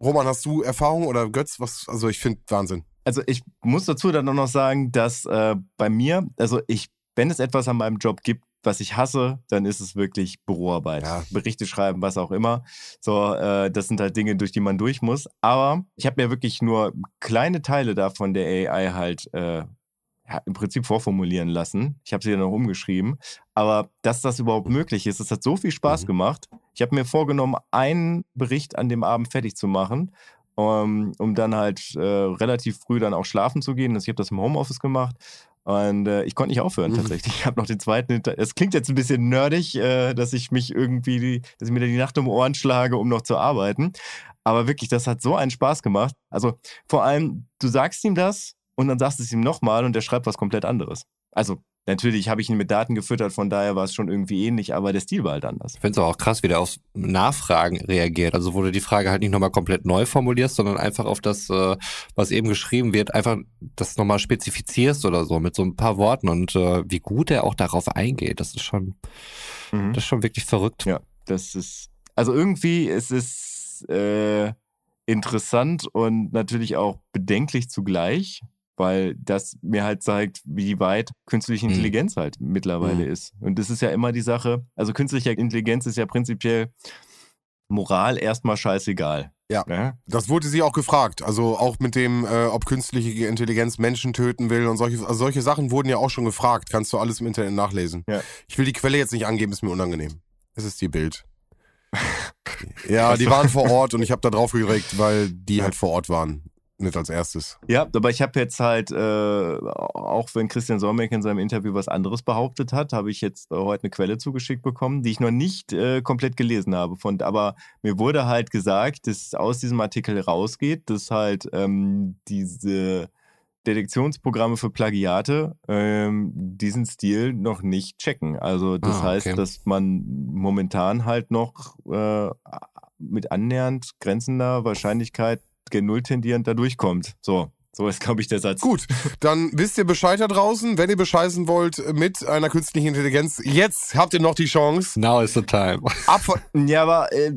Roman, hast du Erfahrung oder Götz? Was, also ich finde Wahnsinn. Also ich muss dazu dann auch noch sagen, dass äh, bei mir, also ich, wenn es etwas an meinem Job gibt, was ich hasse, dann ist es wirklich Büroarbeit. Ja. Berichte schreiben, was auch immer. So, äh, das sind halt Dinge, durch die man durch muss. Aber ich habe mir wirklich nur kleine Teile davon der AI halt äh, ja, im Prinzip vorformulieren lassen. Ich habe sie dann noch umgeschrieben. Aber dass das überhaupt möglich ist, es hat so viel Spaß Mhm. gemacht. Ich habe mir vorgenommen, einen Bericht an dem Abend fertig zu machen um, um dann halt äh, relativ früh dann auch schlafen zu gehen. Also ich habe das im Homeoffice gemacht und äh, ich konnte nicht aufhören Mhm. tatsächlich. Ich habe noch den zweiten. hinter- Es klingt jetzt ein bisschen nerdig, äh, dass ich mich irgendwie, die, dass ich mir die Nacht um die Ohren schlage, um noch zu arbeiten. Aber wirklich, das hat so einen Spaß gemacht. Also vor allem, du sagst ihm das und dann sagst du es ihm nochmal und der schreibt was komplett anderes. Also natürlich habe ich ihn mit Daten gefüttert, von daher war es schon irgendwie ähnlich, aber der Stil war halt anders. Ich finde es auch krass, wie der auf Nachfragen reagiert. Also wo du die Frage halt nicht nochmal komplett neu formulierst, sondern einfach auf das, äh, was eben geschrieben wird, einfach das nochmal spezifizierst oder so mit so ein paar Worten und äh, wie gut er auch darauf eingeht. Das ist schon, Mhm. das ist schon wirklich verrückt. Ja, das ist, also irgendwie ist es äh, interessant und natürlich auch bedenklich zugleich, weil das mir halt zeigt, wie weit künstliche Mhm. Intelligenz halt mittlerweile Mhm. ist. Und das ist ja immer die Sache, also künstliche Intelligenz ist ja prinzipiell Moral erstmal scheißegal. Ja. Ne? Das wurde sie auch gefragt. Also auch mit dem, äh, ob künstliche Intelligenz Menschen töten will und solche, also solche Sachen wurden ja auch schon gefragt. Kannst du alles im Internet nachlesen. Ja. Ich will die Quelle jetzt nicht angeben, ist mir unangenehm. Es ist die Bild. ja, die waren vor Ort und ich habe da drauf gedrückt, weil die Ja. halt vor Ort waren. Nicht als erstes. Ja, aber ich habe jetzt halt, äh, auch wenn Christian Solmecke in seinem Interview was anderes behauptet hat, habe ich jetzt äh, heute eine Quelle zugeschickt bekommen, die ich noch nicht äh, komplett gelesen habe. Von, aber mir wurde halt gesagt, dass aus diesem Artikel rausgeht, dass halt ähm, diese Detektionsprogramme für Plagiate ähm, diesen Stil noch nicht checken. Also das Ah, heißt, okay. dass man momentan halt noch äh, mit annähernd grenzender Wahrscheinlichkeit gen Null tendierend da durchkommt. So, so ist, glaube ich, der Satz. Gut, dann wisst ihr Bescheid da draußen. Wenn ihr bescheißen wollt mit einer künstlichen Intelligenz, jetzt habt ihr noch die Chance. Now is the time. Abver Ja, aber äh,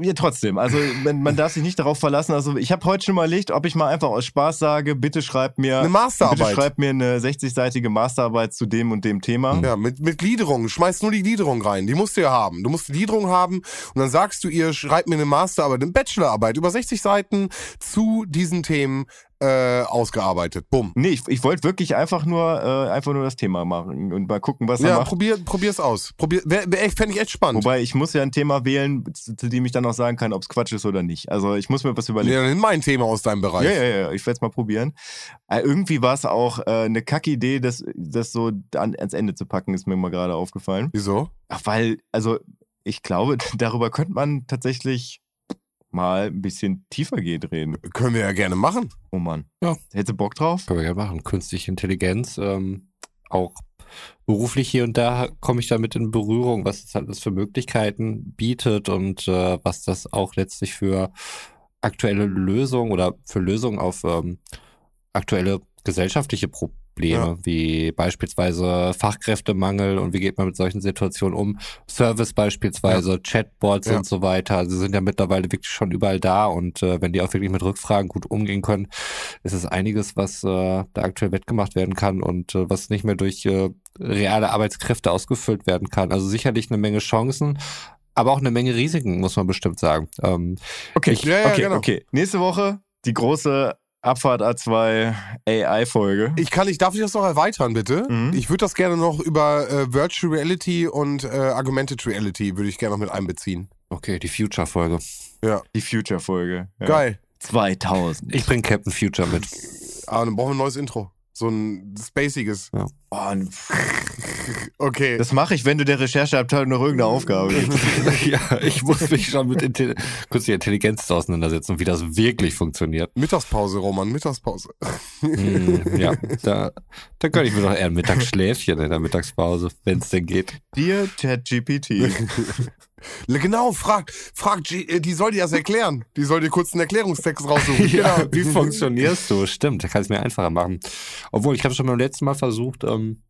ja, trotzdem. Also man, man darf sich nicht darauf verlassen. Also ich habe heute schon überlegt, ob ich mal einfach aus Spaß sage, bitte schreib mir eine bitte Masterarbeit. schreib mir eine 60-seitige Masterarbeit zu dem und dem Thema. Ja, mit, mit Gliederung. Schmeiß nur die Gliederung rein. Die musst du ja haben. Du musst die Gliederung haben und dann sagst du ihr, schreib mir eine Masterarbeit, eine Bachelorarbeit über 60 Seiten zu diesen Themen. Äh, ausgearbeitet. Bumm. Nee, ich, ich wollte wirklich einfach nur, äh, einfach nur das Thema machen und mal gucken, was er Ja, macht. probier, probier's aus. Probier, wär, wär echt, fände ich echt spannend. Wobei ich muss ja ein Thema wählen, zu, zu dem ich dann auch sagen kann, ob es Quatsch ist oder nicht. Also ich muss mir was überlegen. dann nimm mein Thema aus deinem Bereich. Ja, ja, ja, ich werde es mal probieren. Äh, irgendwie war es auch äh, eine Kackidee, das, das so an, ans Ende zu packen, ist mir mal gerade aufgefallen. Wieso? Ach, weil, also ich glaube, darüber könnte man tatsächlich mal ein bisschen tiefer gehend reden. Können wir ja gerne machen. Oh Mann. Ja. Hättest du Bock drauf? Können wir gerne machen. Künstliche Intelligenz, ähm, auch beruflich hier und da komme ich damit in Berührung, was es alles für Möglichkeiten bietet und äh, was das auch letztlich für aktuelle Lösungen oder für Lösungen auf ähm, aktuelle gesellschaftliche Probleme, Ja. wie beispielsweise Fachkräftemangel und wie geht man mit solchen Situationen um, Service beispielsweise, Chatbots Ja. und so weiter. Sie sind ja mittlerweile wirklich schon überall da und äh, wenn die auch wirklich mit Rückfragen gut umgehen können, ist es einiges, was äh, da aktuell wettgemacht werden kann und äh, was nicht mehr durch äh, reale Arbeitskräfte ausgefüllt werden kann. Also sicherlich eine Menge Chancen, aber auch eine Menge Risiken, muss man bestimmt sagen. Ähm, Okay, Ich- Ja, ja, okay, genau. okay. Nächste Woche die große Abfahrt A2 AI-Folge. Ich kann, ich darf ich das noch erweitern, bitte? Mhm. Ich würde das gerne noch über äh, Virtual Reality und äh, Augmented Reality würde ich gerne noch mit einbeziehen. okay, die Future-Folge. Die Future-Folge. Ja. Geil. 2000. Ich bringe Captain Future mit. Aber dann brauchen wir ein neues Intro. So ein spaciges. Oh, und Okay. das mache ich, wenn du der Rechercheabteilung noch irgendeine Aufgabe gibst. ja, ich muss mich schon mit Intelli künstlicher Intelligenz auseinandersetzen und wie das wirklich funktioniert. Mittagspause, Roman, Mittagspause. Hm, ja, da, da gönne ich mir doch eher ein Mittagsschläfchen in der Mittagspause, wenn es denn geht. Dir ChatGPT. Genau, frag, frag, G, äh, die soll dir das erklären. Die soll dir kurz einen Erklärungstext raussuchen. Ja, Genau. wie funktionierst du? Stimmt, da kann es mir einfacher machen. Obwohl, ich habe schon beim letzten Mal versucht, ähm,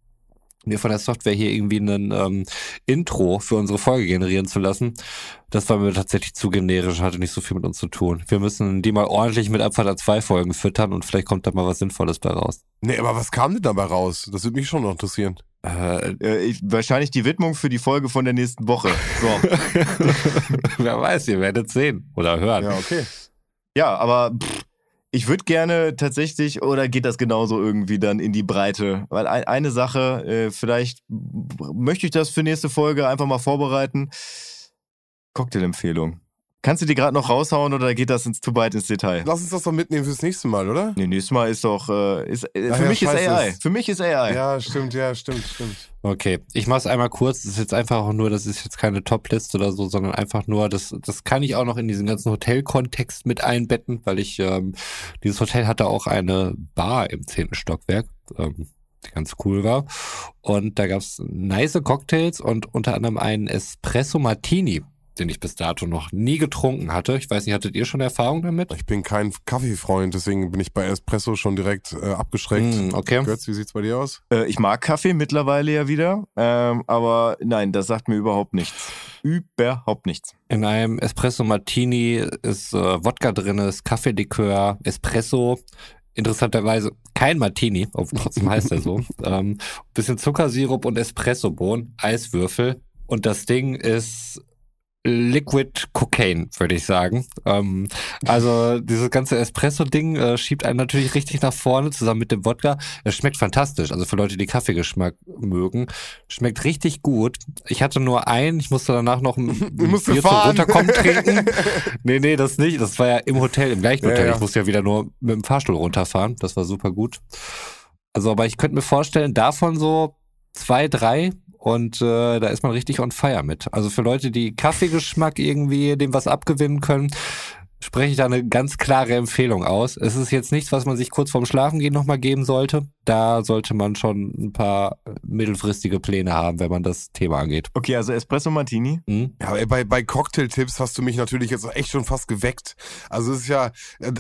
mir von der Software hier irgendwie ein ähm, Intro für unsere Folge generieren zu lassen. Das war mir tatsächlich zu generisch, hatte nicht so viel mit uns zu tun. Wir müssen die mal ordentlich mit Abfahrt A2 Folgen füttern und vielleicht kommt da mal was Sinnvolles bei raus. Nee, aber was kam denn dabei raus? Das würde mich schon noch interessieren. Äh, äh, ich, wahrscheinlich die Widmung für die Folge von der nächsten Woche. So. wer weiß, ihr werdet sehen oder hören. Ja, okay. Ja, aber pff, ich würde gerne tatsächlich, oder geht das genauso irgendwie dann in die Breite? Weil ein, eine Sache, äh, vielleicht möchte ich das für nächste Folge einfach mal vorbereiten. Cocktailempfehlung. Kannst du die gerade noch raushauen oder geht das ins, zu weit ins Detail? Lass uns das doch mitnehmen fürs nächste Mal, oder? Nee, nächstes Mal ist doch, äh, ist, äh, für ja, mich ist AI. ist- Für mich ist AI. Ja, stimmt, ja, stimmt, stimmt. Okay, ich mache es einmal kurz. Das ist jetzt einfach auch nur, das ist jetzt keine Top-List oder so, sondern einfach nur, das, das kann ich auch noch in diesen ganzen Hotelkontext mit einbetten, weil ich, ähm, dieses Hotel hatte auch eine Bar im zehnten Stockwerk, ähm, die ganz cool war. Und da gab's nice Cocktails und unter anderem einen Espresso Martini, den ich bis dato noch nie getrunken hatte. Ich weiß nicht, hattet ihr schon Erfahrung damit? Ich bin kein Kaffeefreund, deswegen bin ich bei Espresso schon direkt äh, abgeschreckt. Hm, okay. Götz, wie sieht's bei dir aus? Äh, ich mag Kaffee mittlerweile ja wieder, ähm, aber nein, das sagt mir überhaupt nichts. Überhaupt nichts. In einem Espresso Martini ist äh, Wodka drin, ist Kaffeelikör, Espresso. Interessanterweise kein Martini, obwohl trotzdem heißt er so. ähm, bisschen Zuckersirup und Espressobohnen, Eiswürfel. Und das Ding ist Liquid Cocaine, würde ich sagen. Ähm, also dieses ganze Espresso-Ding äh, schiebt einen natürlich richtig nach vorne zusammen mit dem Wodka. Es schmeckt fantastisch. Also für Leute, die Kaffeegeschmack mögen, schmeckt richtig gut. Ich hatte nur einen, ich musste danach noch ein musst Bier zum fahren. Runterkommen trinken. Nee, nee, das nicht. Das war ja im Hotel, im gleichen Ja, Hotel. ja. Ich musste ja wieder nur mit dem Fahrstuhl runterfahren. Das war super gut. Also, aber ich könnte mir vorstellen, davon so zwei, drei und äh, da ist man richtig on fire mit. Also für Leute, die Kaffeegeschmack irgendwie dem was abgewinnen können, spreche ich da eine ganz klare Empfehlung aus. Es ist jetzt nichts, was man sich kurz vorm Schlafengehen nochmal geben sollte. Da sollte man schon ein paar mittelfristige Pläne haben, wenn man das Thema angeht. Okay, also Espresso Martini. Hm? Ja, bei, bei Cocktail-Tipps hast du mich natürlich jetzt echt schon fast geweckt. Also es ist ja,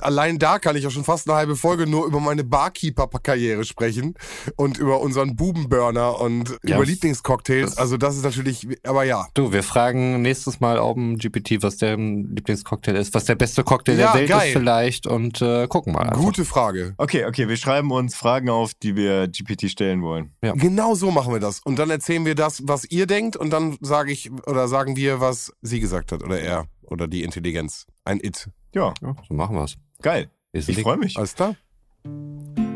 allein da kann ich ja schon fast eine halbe Folge nur über meine Barkeeper-Karriere sprechen und über unseren Bubenburner und Ja. über Lieblingscocktails. Also das ist natürlich, aber ja. Du, wir fragen nächstes Mal OpenGPT, was deren Lieblingscocktail ist, was der beste Cocktail Ja, der Welt geil. ist vielleicht und äh, gucken mal. Einfach. Gute Frage. Okay, okay, wir schreiben uns Fragen auf, die wir GPT stellen wollen. Ja. Genau so machen wir das. Und dann erzählen wir das, was ihr denkt, und dann sage ich oder sagen wir, was sie gesagt hat oder er oder die Intelligenz. Ein It. Ja, Ja, so machen wir's. geil. Ist Ich freue mich. Alles klar?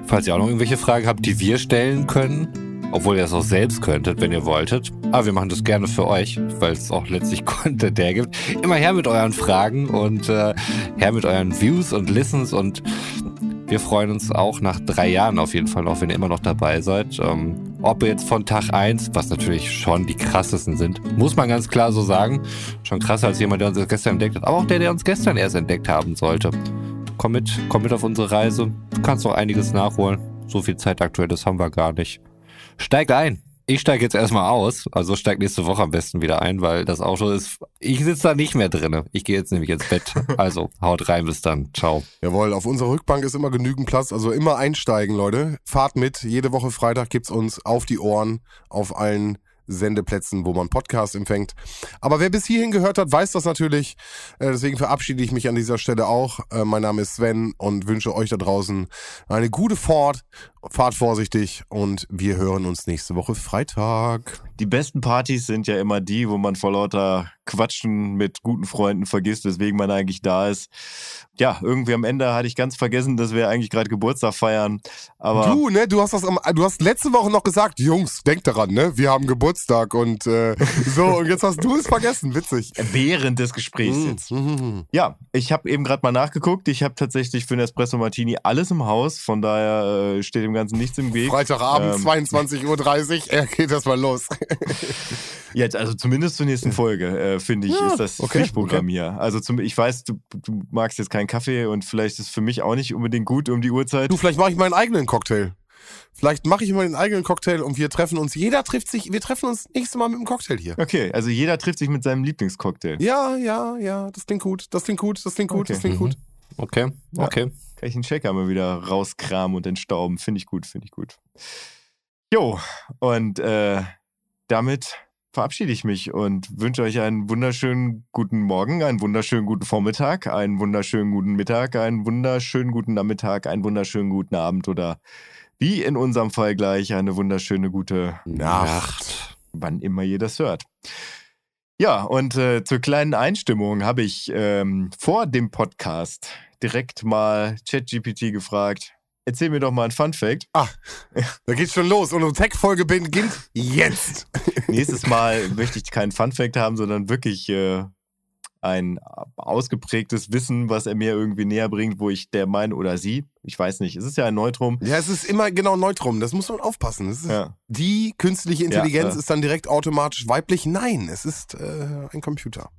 Falls ihr auch noch irgendwelche Fragen habt, die wir stellen können, obwohl ihr es auch selbst könntet, wenn ihr wolltet. Aber wir machen das gerne für euch, weil es auch letztlich Content hergibt. Immer her mit euren Fragen und äh, her mit euren Views und Listens und wir freuen uns auch nach drei Jahren auf jeden Fall noch, wenn ihr immer noch dabei seid. Ähm, ob jetzt von Tag eins, was natürlich schon die krassesten sind, muss man ganz klar so sagen. Schon krasser als jemand, der uns gestern entdeckt hat, aber auch der, der uns gestern erst entdeckt haben sollte. Komm mit, komm mit auf unsere Reise. Du kannst noch einiges nachholen. So viel Zeit aktuell, das haben wir gar nicht. Steigt ein. Ich steige jetzt erstmal aus, also steig nächste Woche am besten wieder ein, weil das Auto ist, ich sitze da nicht mehr drinne. Ich gehe jetzt nämlich ins Bett. Also haut rein, bis dann. Ciao. Jawohl, auf unserer Rückbank ist immer genügend Platz, also immer einsteigen, Leute. Fahrt mit. Jede Woche Freitag gibt's uns auf die Ohren auf allen Sendeplätzen, wo man Podcasts empfängt. Aber wer bis hierhin gehört hat, weiß das natürlich. Äh, deswegen verabschiede ich mich an dieser Stelle auch. Äh, mein Name ist Sven und wünsche euch da draußen eine gute Fahrt. Fahrt vorsichtig und wir hören uns nächste Woche Freitag. Die besten Partys sind ja immer die, wo man vor lauter Quatschen mit guten Freunden vergisst, weswegen man eigentlich da ist. Ja, irgendwie am Ende hatte ich ganz vergessen, dass wir eigentlich gerade Geburtstag feiern. Aber du, ne, du hast das am, du hast letzte Woche noch gesagt, Jungs, denkt daran, ne, wir haben Geburtstag und äh, so und jetzt hast du es vergessen, witzig. während des Gesprächs Mhm, jetzt. mhm. Ja, ich habe eben gerade mal nachgeguckt. Ich habe tatsächlich für den Espresso Martini alles im Haus. Von daher äh, steht dem Ganzen nichts im Weg. Freitagabend, Ähm. 22.30 Uhr, er geht das mal los. Jetzt, also zumindest zur nächsten Folge, äh, finde ich, Ja, ist das okay, Pflichtprogramm hier. Also zum, ich weiß, du, du magst jetzt keinen Kaffee und vielleicht ist es für mich auch nicht unbedingt gut um die Uhrzeit. Du, vielleicht mache ich meinen eigenen Cocktail. Vielleicht mache ich meinen eigenen Cocktail und wir treffen uns, jeder trifft sich, wir treffen uns nächstes Mal mit dem Cocktail hier. Okay, also jeder trifft sich mit seinem Lieblingscocktail. Ja, ja, ja, das klingt gut, das klingt gut, das klingt gut, das Okay. klingt gut. Okay, Ja. okay. Kann ich den Shaker mal wieder rauskramen und entstauben. Finde ich gut, finde ich gut. Jo, und äh, damit verabschiede ich mich und wünsche euch einen wunderschönen guten Morgen, einen wunderschönen guten Vormittag, einen wunderschönen guten Mittag, einen wunderschönen guten Nachmittag, einen wunderschönen guten Abend oder wie in unserem Fall gleich eine wunderschöne gute Nacht. wann immer ihr das hört. Ja, und äh, zur kleinen Einstimmung habe ich ähm, vor dem Podcast direkt mal ChatGPT gefragt. Erzähl mir doch mal ein Fun Fact. Da geht's schon los und unsere Tech-Folge beginnt jetzt. Nächstes Mal möchte ich keinen Fun Fact haben, sondern wirklich äh, ein ausgeprägtes Wissen, was er mir irgendwie näher bringt, wo ich der meine oder sie, ich weiß nicht, es ist ja ein Neutrum. Ja, es ist immer genau Neutrum, das muss man aufpassen. Ja. Die künstliche Intelligenz Ja, äh. ist dann direkt automatisch weiblich. Nein, es ist äh, ein Computer.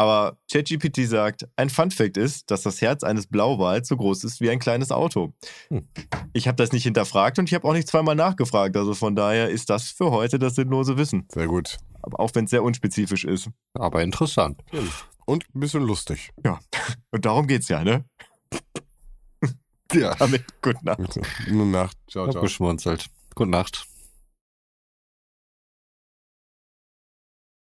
Aber ChatGPT sagt, ein Fun Fact ist, dass das Herz eines Blauwals so groß ist wie ein kleines Auto. Hm. Ich habe das nicht hinterfragt und ich habe auch nicht zweimal nachgefragt. Also von daher ist das für heute das sinnlose Wissen. Sehr gut. Aber auch wenn es sehr unspezifisch ist. Aber interessant. Und ein bisschen lustig. Und darum geht's ja, ne? Ja. Damit, gute Nacht. Gute Nacht. Ciao, ciao. Geschmunzelt. Gute Nacht.